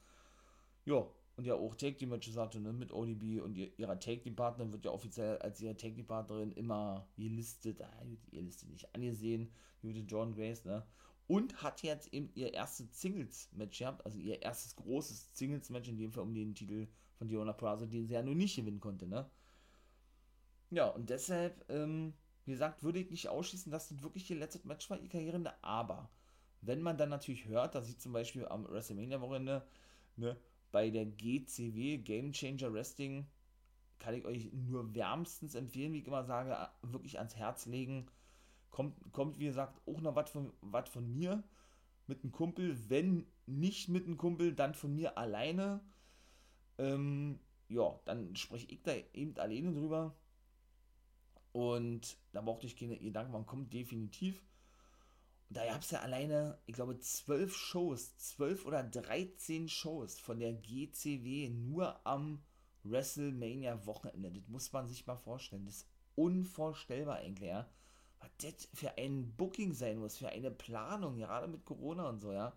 Speaker 3: Ja, und ja auch Take Team Matches hatte, ne, mit ODB und ihr, ihrer Take Team Partnerin wird ja offiziell als ihre Take Team Partnerin immer gelistet, ah, ihr listet nicht angesehen, die gute John Grace, ne, und hat jetzt eben ihr erstes Singles Match gehabt, also ihr erstes großes Singles Match, in dem Fall um den Titel von Diona Purrazzo, den sie ja nur nicht gewinnen konnte, ne, ja, und deshalb, ähm, wie gesagt, würde ich nicht ausschließen, dass das wirklich ihr letztes Match war, ihr Karriereende. Aber wenn man dann natürlich hört, dass sie zum Beispiel am WrestleMania-Wochenende ne, bei der GCW, Game Changer Wrestling, kann ich euch nur wärmstens empfehlen, wie ich immer sage, wirklich ans Herz legen. Kommt, kommt wie gesagt, auch noch was von, von mir mit einem Kumpel. Wenn nicht mit einem Kumpel, dann von mir alleine. Ähm, ja, dann spreche ich da eben alleine drüber. Und da brauchte ich keine Gedanken, man kommt definitiv. Und da gab es ja alleine, ich glaube, zwölf Shows, zwölf oder 13 Shows von der GCW nur am WrestleMania-Wochenende. Das muss man sich mal vorstellen. Das ist unvorstellbar eigentlich, ja. Was das für ein Booking sein muss, für eine Planung, gerade mit Corona und so, ja.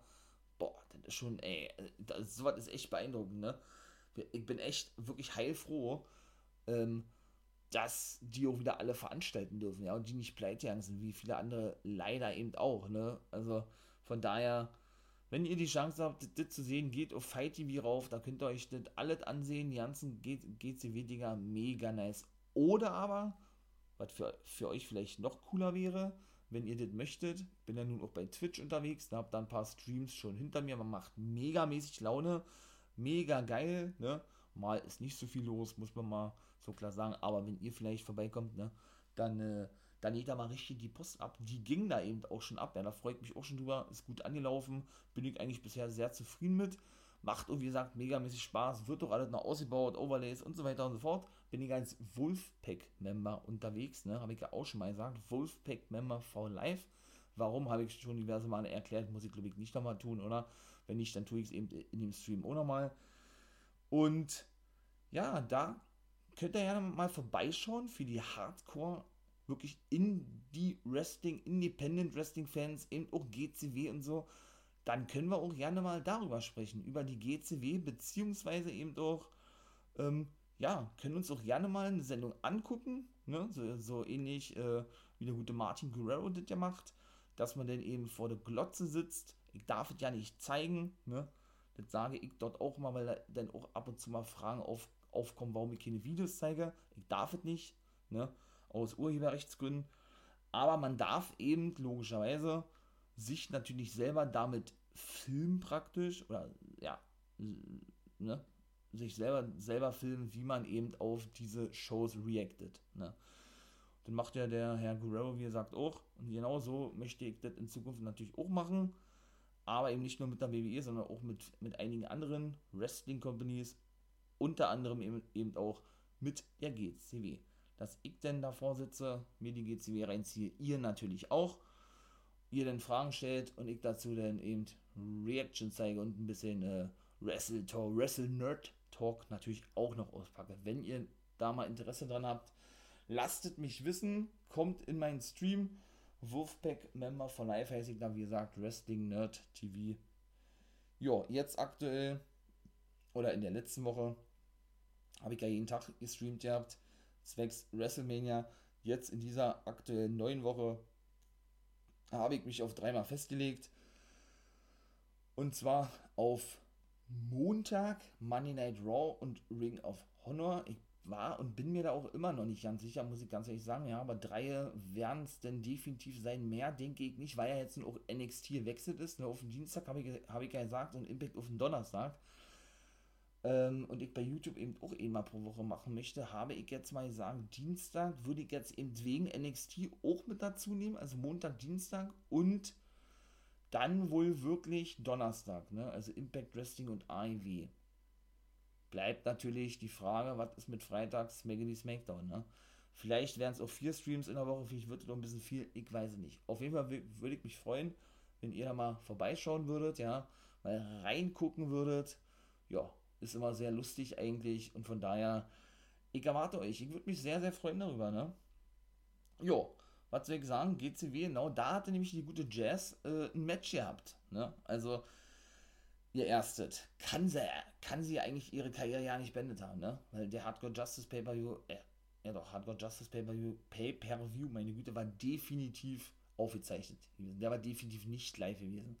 Speaker 3: Boah, das ist schon, ey, das, sowas ist echt beeindruckend, ne? Ich bin echt wirklich heilfroh, ähm, dass die auch wieder alle veranstalten dürfen, ja, und die nicht pleite sind, wie viele andere leider eben auch, ne? Also von daher, wenn ihr die Chance habt, das, zu sehen, geht auf Fight TV rauf, da könnt ihr euch das alles ansehen, die ganzen GCW-Dinger, mega nice. Oder aber, was für, für euch vielleicht noch cooler wäre, wenn ihr das möchtet, bin ja nun auch bei Twitch unterwegs, da habt da ein paar Streams schon hinter mir, man macht megamäßig Laune, mega geil, ne? Mal ist nicht so viel los, muss man mal so klar sagen. Aber wenn ihr vielleicht vorbeikommt, ne, dann, äh, dann geht da mal richtig die Post ab. Die ging da eben auch schon ab. Ja, da freut mich auch schon drüber. Ist gut angelaufen. Bin ich eigentlich bisher sehr zufrieden mit. Macht, und wie gesagt, megamäßig Spaß. Wird doch alles noch ausgebaut, Overlays und so weiter und so fort. bin ich als Wolfpack-Member unterwegs, ne? Habe ich ja auch schon mal gesagt. Wolfpack-Member for Life. Warum, habe ich schon diverse Male erklärt, muss ich glaube ich nicht nochmal tun, oder? Wenn nicht, dann tue ich es eben in dem Stream auch nochmal. Und ja, da könnt ihr ja mal vorbeischauen für die Hardcore, wirklich Indie Wrestling, Independent Wrestling Fans, eben auch GCW und so. Dann können wir auch gerne mal darüber sprechen, über die GCW, beziehungsweise eben auch, ähm, ja, können uns auch gerne mal eine Sendung angucken, ne? so, so ähnlich äh, wie der gute Martin Guerrero das ja macht, dass man dann eben vor der Glotze sitzt. Ich darf es ja nicht zeigen, ne? Das sage ich dort auch mal, weil da dann auch ab und zu mal Fragen auf, aufkommen, warum ich keine Videos zeige. Ich darf es nicht, ne? Aus Urheberrechtsgründen. Aber man darf eben logischerweise sich natürlich selber damit filmen praktisch oder ja, ne? sich selber, selber filmen, wie man eben auf diese Shows reactet. Ne? Dann macht ja der Herr Guerrero, wie er sagt, auch. Und genau so möchte ich das in Zukunft natürlich auch machen. Aber eben nicht nur mit der WWE, sondern auch mit, mit einigen anderen Wrestling-Companies. Unter anderem eben, eben auch mit der GCW. Dass ich denn davor sitze, mir die GCW reinziehe, ihr natürlich auch. Ihr dann Fragen stellt und ich dazu dann eben Reaction zeige und ein bisschen äh, Wrestle Talk, Wrestle Nerd Talk natürlich auch noch auspacke. Wenn ihr da mal Interesse dran habt, Lasst mich wissen, kommt in meinen Stream. Wolfpack Member von Live heiße ich dann, wie gesagt, Wrestling Nerd TV. Ja, jetzt aktuell oder in der letzten Woche habe ich ja jeden Tag gestreamt gehabt, zwecks WrestleMania. Jetzt in dieser aktuellen neuen Woche habe ich mich auf dreimal festgelegt. Und zwar auf Montag Monday Night Raw und Ring of Honor. Ich war und bin mir da auch immer noch nicht ganz sicher, muss ich ganz ehrlich sagen. Ja, aber drei werden es denn definitiv sein. Mehr denke ich nicht, weil ja jetzt auch NXT gewechselt ist. Ne, auf den Dienstag habe ich, hab ich ja gesagt und Impact auf den Donnerstag. Ähm, und ich bei YouTube eben auch einmal pro Woche machen möchte, habe ich jetzt mal gesagt, Dienstag würde ich jetzt eben wegen NXT auch mit dazu nehmen. Also Montag, Dienstag und dann wohl wirklich Donnerstag. Ne? Also Impact Wrestling und AEW bleibt natürlich die Frage, was ist mit Freitags Smackity Smackdown, ne? Vielleicht wären es auch vier Streams in der Woche, vielleicht wird es noch ein bisschen viel, ich weiß es nicht. Auf jeden Fall würde ich mich freuen, wenn ihr da mal vorbeischauen würdet, ja, mal reingucken würdet. Ja, ist immer sehr lustig eigentlich und von daher, ich erwarte euch. Ich würde mich sehr, sehr freuen darüber, ne? Jo, was soll ich sagen? GCW, genau, da hatte nämlich die gute Jazz äh, ein Match gehabt, ne? Also, ihr erstet. Kann sie, kann sie eigentlich ihre Karriere ja nicht beendet haben, ne? Weil der Hardcore Justice Pay-Per-View, äh, ja doch, Hardcore Justice Pay-Per-View, Pay-Per-View, meine Güte, war definitiv aufgezeichnet gewesen. Der war definitiv nicht live gewesen.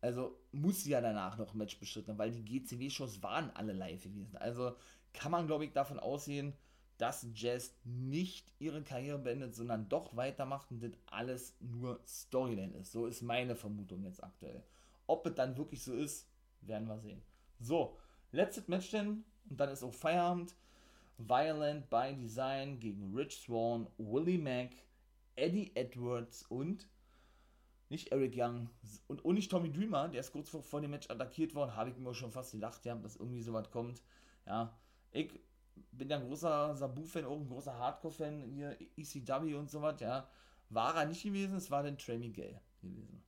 Speaker 3: Also muss sie ja danach noch ein Match bestritten, weil die GCW-Shows waren alle live gewesen. Also kann man, glaube ich, davon ausgehen, dass Jazz nicht ihre Karriere beendet, sondern doch weitermacht und das alles nur Storyline ist. So ist meine Vermutung jetzt aktuell. Ob es dann wirklich so ist, werden wir sehen. So, letztes Match denn, und dann ist auch Feierabend. Violent by Design gegen Rich Swan, Willie Mack, Eddie Edwards und nicht Eric Young und, und nicht Tommy Dreamer, der ist kurz vor, vor dem Match attackiert worden, habe ich mir schon fast gedacht, ja, dass irgendwie sowas kommt. Ja, ich bin ja ein großer Sabu-Fan, auch ein großer Hardcore-Fan, hier ECW und sowas, ja. War er nicht gewesen, es war dann Trey Miguel gewesen.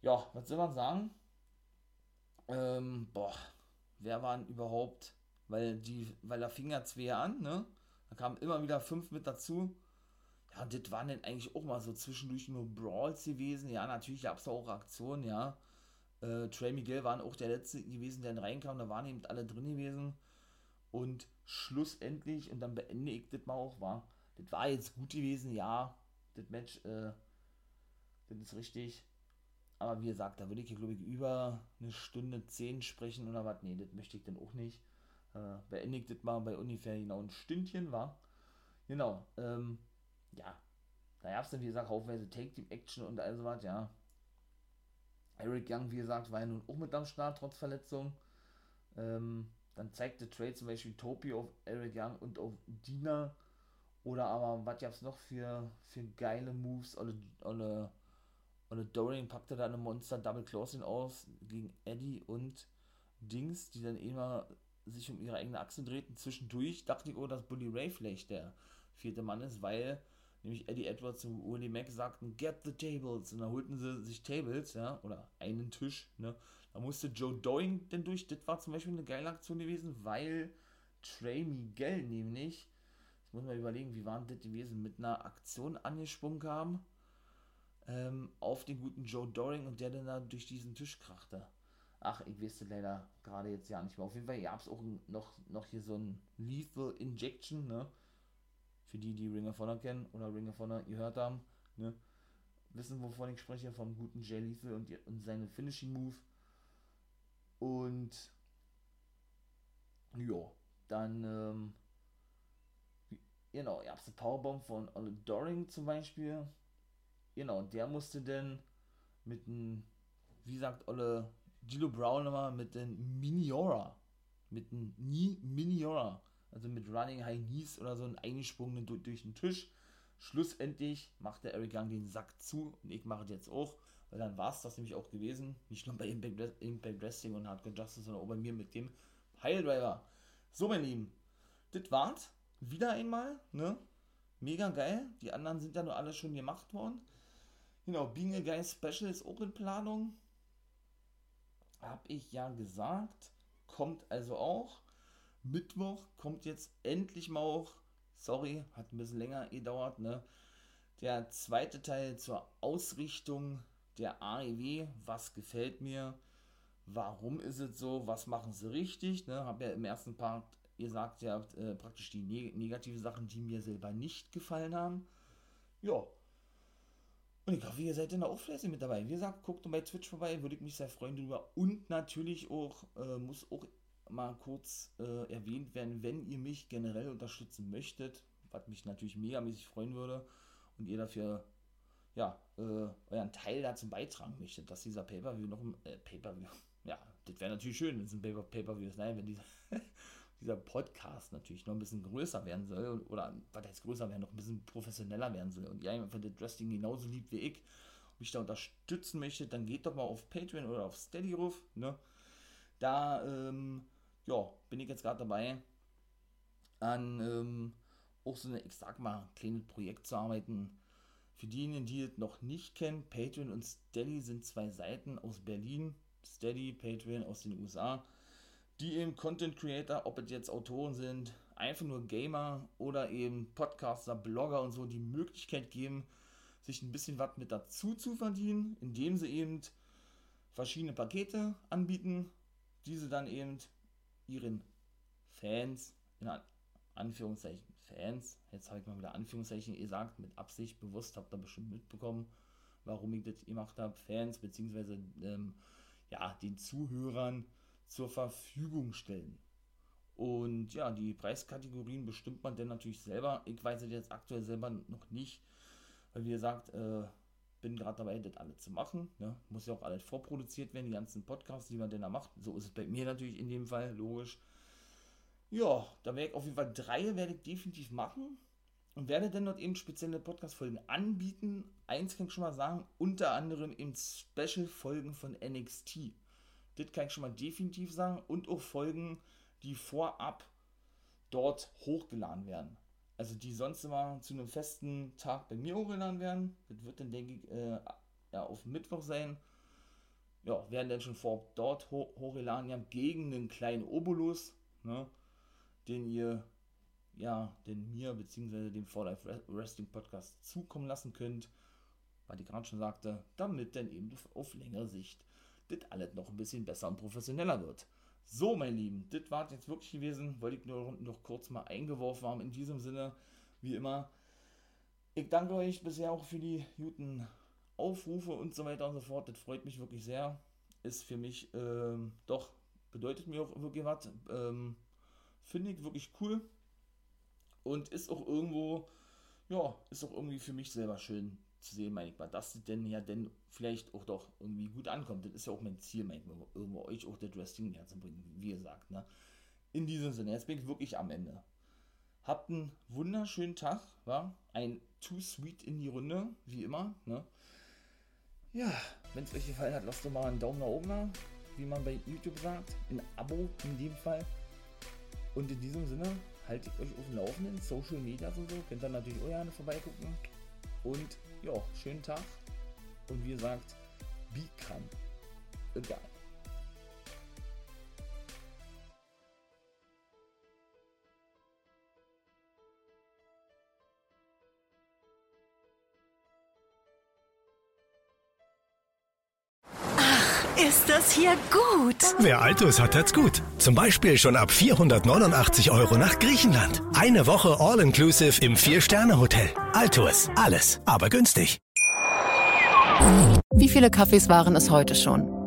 Speaker 3: Ja, was soll man sagen? Ähm, boah, wer waren überhaupt? Weil die, weil da fing ja zwei an, ne? Da kamen immer wieder fünf mit dazu. Ja, das waren dann eigentlich auch mal so zwischendurch nur Brawls gewesen. Ja, natürlich gab es auch Aktionen, ja. Äh, Trey Miguel waren auch der letzte gewesen, der reinkam. Da waren eben alle drin gewesen. Und schlussendlich, und dann beende ich das mal auch, war, das war jetzt gut gewesen, ja. Das Match, äh, das ist richtig. Aber wie gesagt, da würde ich hier, glaube ich, über eine Stunde zehn sprechen oder was. Nee, das möchte ich dann auch nicht. Äh, beendigt das mal bei ungefähr genau ein Stündchen, war. Genau. Ähm, ja. Da gab es dann, wie gesagt, haufenweise Take-Team-Action und all so was, ja. Eric Young, wie gesagt, war ja nun auch mit am Start, trotz Verletzung. Ähm, dann zeigte Trade zum Beispiel Topi auf Eric Young und auf Dina. Oder aber, was gab es noch für, für geile Moves? Alle, alle und Dorian packte da eine Monster Double Closing aus gegen Eddie und Dings, die dann immer sich um ihre eigene Achse drehten. Zwischendurch dachte ich, oh, dass Bully Ray vielleicht der vierte Mann ist, weil nämlich Eddie Edwards und Willie Mack sagten, get the tables. Und da holten sie sich Tables, ja, oder einen Tisch, ne. Da musste Joe Doing denn durch. Das war zum Beispiel eine geile Aktion gewesen, weil Trey Miguel nämlich, jetzt muss man überlegen, wie waren das gewesen, mit einer Aktion angesprungen kam ähm, auf den guten Joe Doring und der dann da durch diesen Tisch krachte. Ach, ich weiß leider gerade jetzt ja nicht mehr. Auf jeden Fall gab es auch noch, noch hier so ein Lethal Injection, ne? Für die, die Ring of Honor kennen oder Ring of Honor gehört haben, ne? Wissen, wovon ich spreche, vom guten Jay Lethal und, und seine Finishing Move. Und ja, dann ähm, genau, ihr habt eine Powerbomb von Ole Doring zum Beispiel. Genau, der musste dann mit einem, wie sagt Olle Gilo Brown nochmal, mit dem Miniora, mit einem Knee Miniora, also mit Running High Knees oder so, einen eingesprungenen durch, durch den Tisch. Schlussendlich macht der Eric Young den Sack zu und ich mache es jetzt auch, weil dann war es das nämlich auch gewesen. Nicht nur bei Impact, Wrestling und Hardcore Justice, sondern auch bei mir mit dem Piledriver. So, mein Lieben, das war's. Wieder einmal, ne? Mega geil. Die anderen sind ja nur alle schon gemacht worden. Genau, Being a Guy Special ist auch in Planung. Hab ich ja gesagt. Kommt also auch. Mittwoch kommt jetzt endlich mal auch. Sorry, hat ein bisschen länger gedauert, ne? Der zweite Teil zur Ausrichtung der AEW. Was gefällt mir? Warum ist es so? Was machen sie richtig? Ne? Hab ja im ersten Part gesagt, ihr habt äh, praktisch die neg negative Sachen, die mir selber nicht gefallen haben. Ja, und ich hoffe, ihr seid dann auch fleißig mit dabei. Wie gesagt, guckt bei Twitch vorbei, würde ich mich sehr freuen drüber. Und natürlich auch, äh, muss auch mal kurz äh, erwähnt werden, wenn ihr mich generell unterstützen möchtet, was mich natürlich megamäßig freuen würde und ihr dafür ja, äh, euren Teil dazu beitragen möchtet, dass dieser Pay-Per-View noch ein äh, Pay-Per-View, ja, das wäre natürlich schön, wenn es ein Pay-Per-View ist, nein, wenn dieser dieser Podcast natürlich noch ein bisschen größer werden soll oder was heißt größer werden, noch ein bisschen professioneller werden soll und ihr einfach das Wrestling genauso liebt wie ich mich da unterstützen möchtet, dann geht doch mal auf Patreon oder auf Steady ruf, ne? Da, ähm, ja, bin ich jetzt gerade dabei, an ähm, auch so eine, ich sag mal, kleines Projekt zu arbeiten. Für diejenigen, die es noch nicht kennen, Patreon und Steady sind zwei Seiten aus Berlin. Steady, Patreon aus den USA die eben Content Creator, ob es jetzt Autoren sind, einfach nur Gamer oder eben Podcaster, Blogger und so, die Möglichkeit geben, sich ein bisschen was mit dazu zu verdienen, indem sie eben verschiedene Pakete anbieten, diese dann eben ihren Fans, in Anführungszeichen Fans, jetzt habe ich mal wieder Anführungszeichen gesagt, mit Absicht, bewusst, habt ihr bestimmt mitbekommen, warum ich das gemacht habe, Fans, beziehungsweise ähm, ja, den Zuhörern zur Verfügung stellen. Und ja, die Preiskategorien bestimmt man denn natürlich selber. Ich weiß es jetzt aktuell selber noch nicht, weil wie gesagt, äh, bin gerade dabei, das alles zu machen. Ne? Muss ja auch alles vorproduziert werden, die ganzen Podcasts, die man denn da macht. So ist es bei mir natürlich in dem Fall, logisch. Ja, da werde ich auf jeden Fall drei werde ich definitiv machen und werde dann dort eben spezielle Podcast-Folgen anbieten. Eins kann ich schon mal sagen, unter anderem eben Special-Folgen von NXT. Das kann ich schon mal definitiv sagen. Und auch Folgen, die vorab dort hochgeladen werden. Also die sonst immer zu einem festen Tag bei mir hochgeladen werden. Das wird dann, denke ich, äh, ja, auf Mittwoch sein. Ja, werden dann schon vor dort ho hochgeladen haben gegen einen kleinen Obolus, ne, den ihr ja, den mir bzw. dem For Life Wrestling Podcast zukommen lassen könnt, weil ich gerade schon sagte, damit dann eben auf längere Sicht das alles noch ein bisschen besser und professioneller wird. So, mein Lieben, das war jetzt wirklich gewesen. Wollte ich nur noch kurz mal eingeworfen haben. In diesem Sinne, wie immer, ich danke euch bisher auch für die guten Aufrufe und so weiter und so fort. Das freut mich wirklich sehr. Ist für mich ähm, doch, bedeutet mir auch wirklich was. Ähm, Finde ich wirklich cool. Und ist auch irgendwo, ja, ist auch irgendwie für mich selber schön zu sehen, meine ich mal, dass es denn ja denn vielleicht auch doch irgendwie gut ankommt. Das ist ja auch mein Ziel, meine ich mal, irgendwo euch auch das Wrestling näher zu bringen, wie gesagt. Ne? In diesem Sinne, jetzt bin ich wirklich am Ende. Habt einen wunderschönen Tag, war ein Too Sweet in die Runde, wie immer. Ne? Ja, wenn es euch gefallen hat, lasst doch mal einen Daumen nach oben da, wie man bei YouTube sagt. Ein Abo in dem Fall. Und in diesem Sinne halte ich euch auf dem Laufenden, Social Media und so, könnt ihr natürlich auch gerne vorbeigucken. Und ja, schönen Tag. Und wie gesagt, become a guy.
Speaker 1: Das hier gut?
Speaker 2: Wer Altus hat, hat's gut. Zum Beispiel schon ab 489 Euro nach Griechenland. Eine Woche All-Inclusive im Vier-Sterne-Hotel. Altus. Alles, aber günstig.
Speaker 4: Wie viele Kaffees waren es heute schon?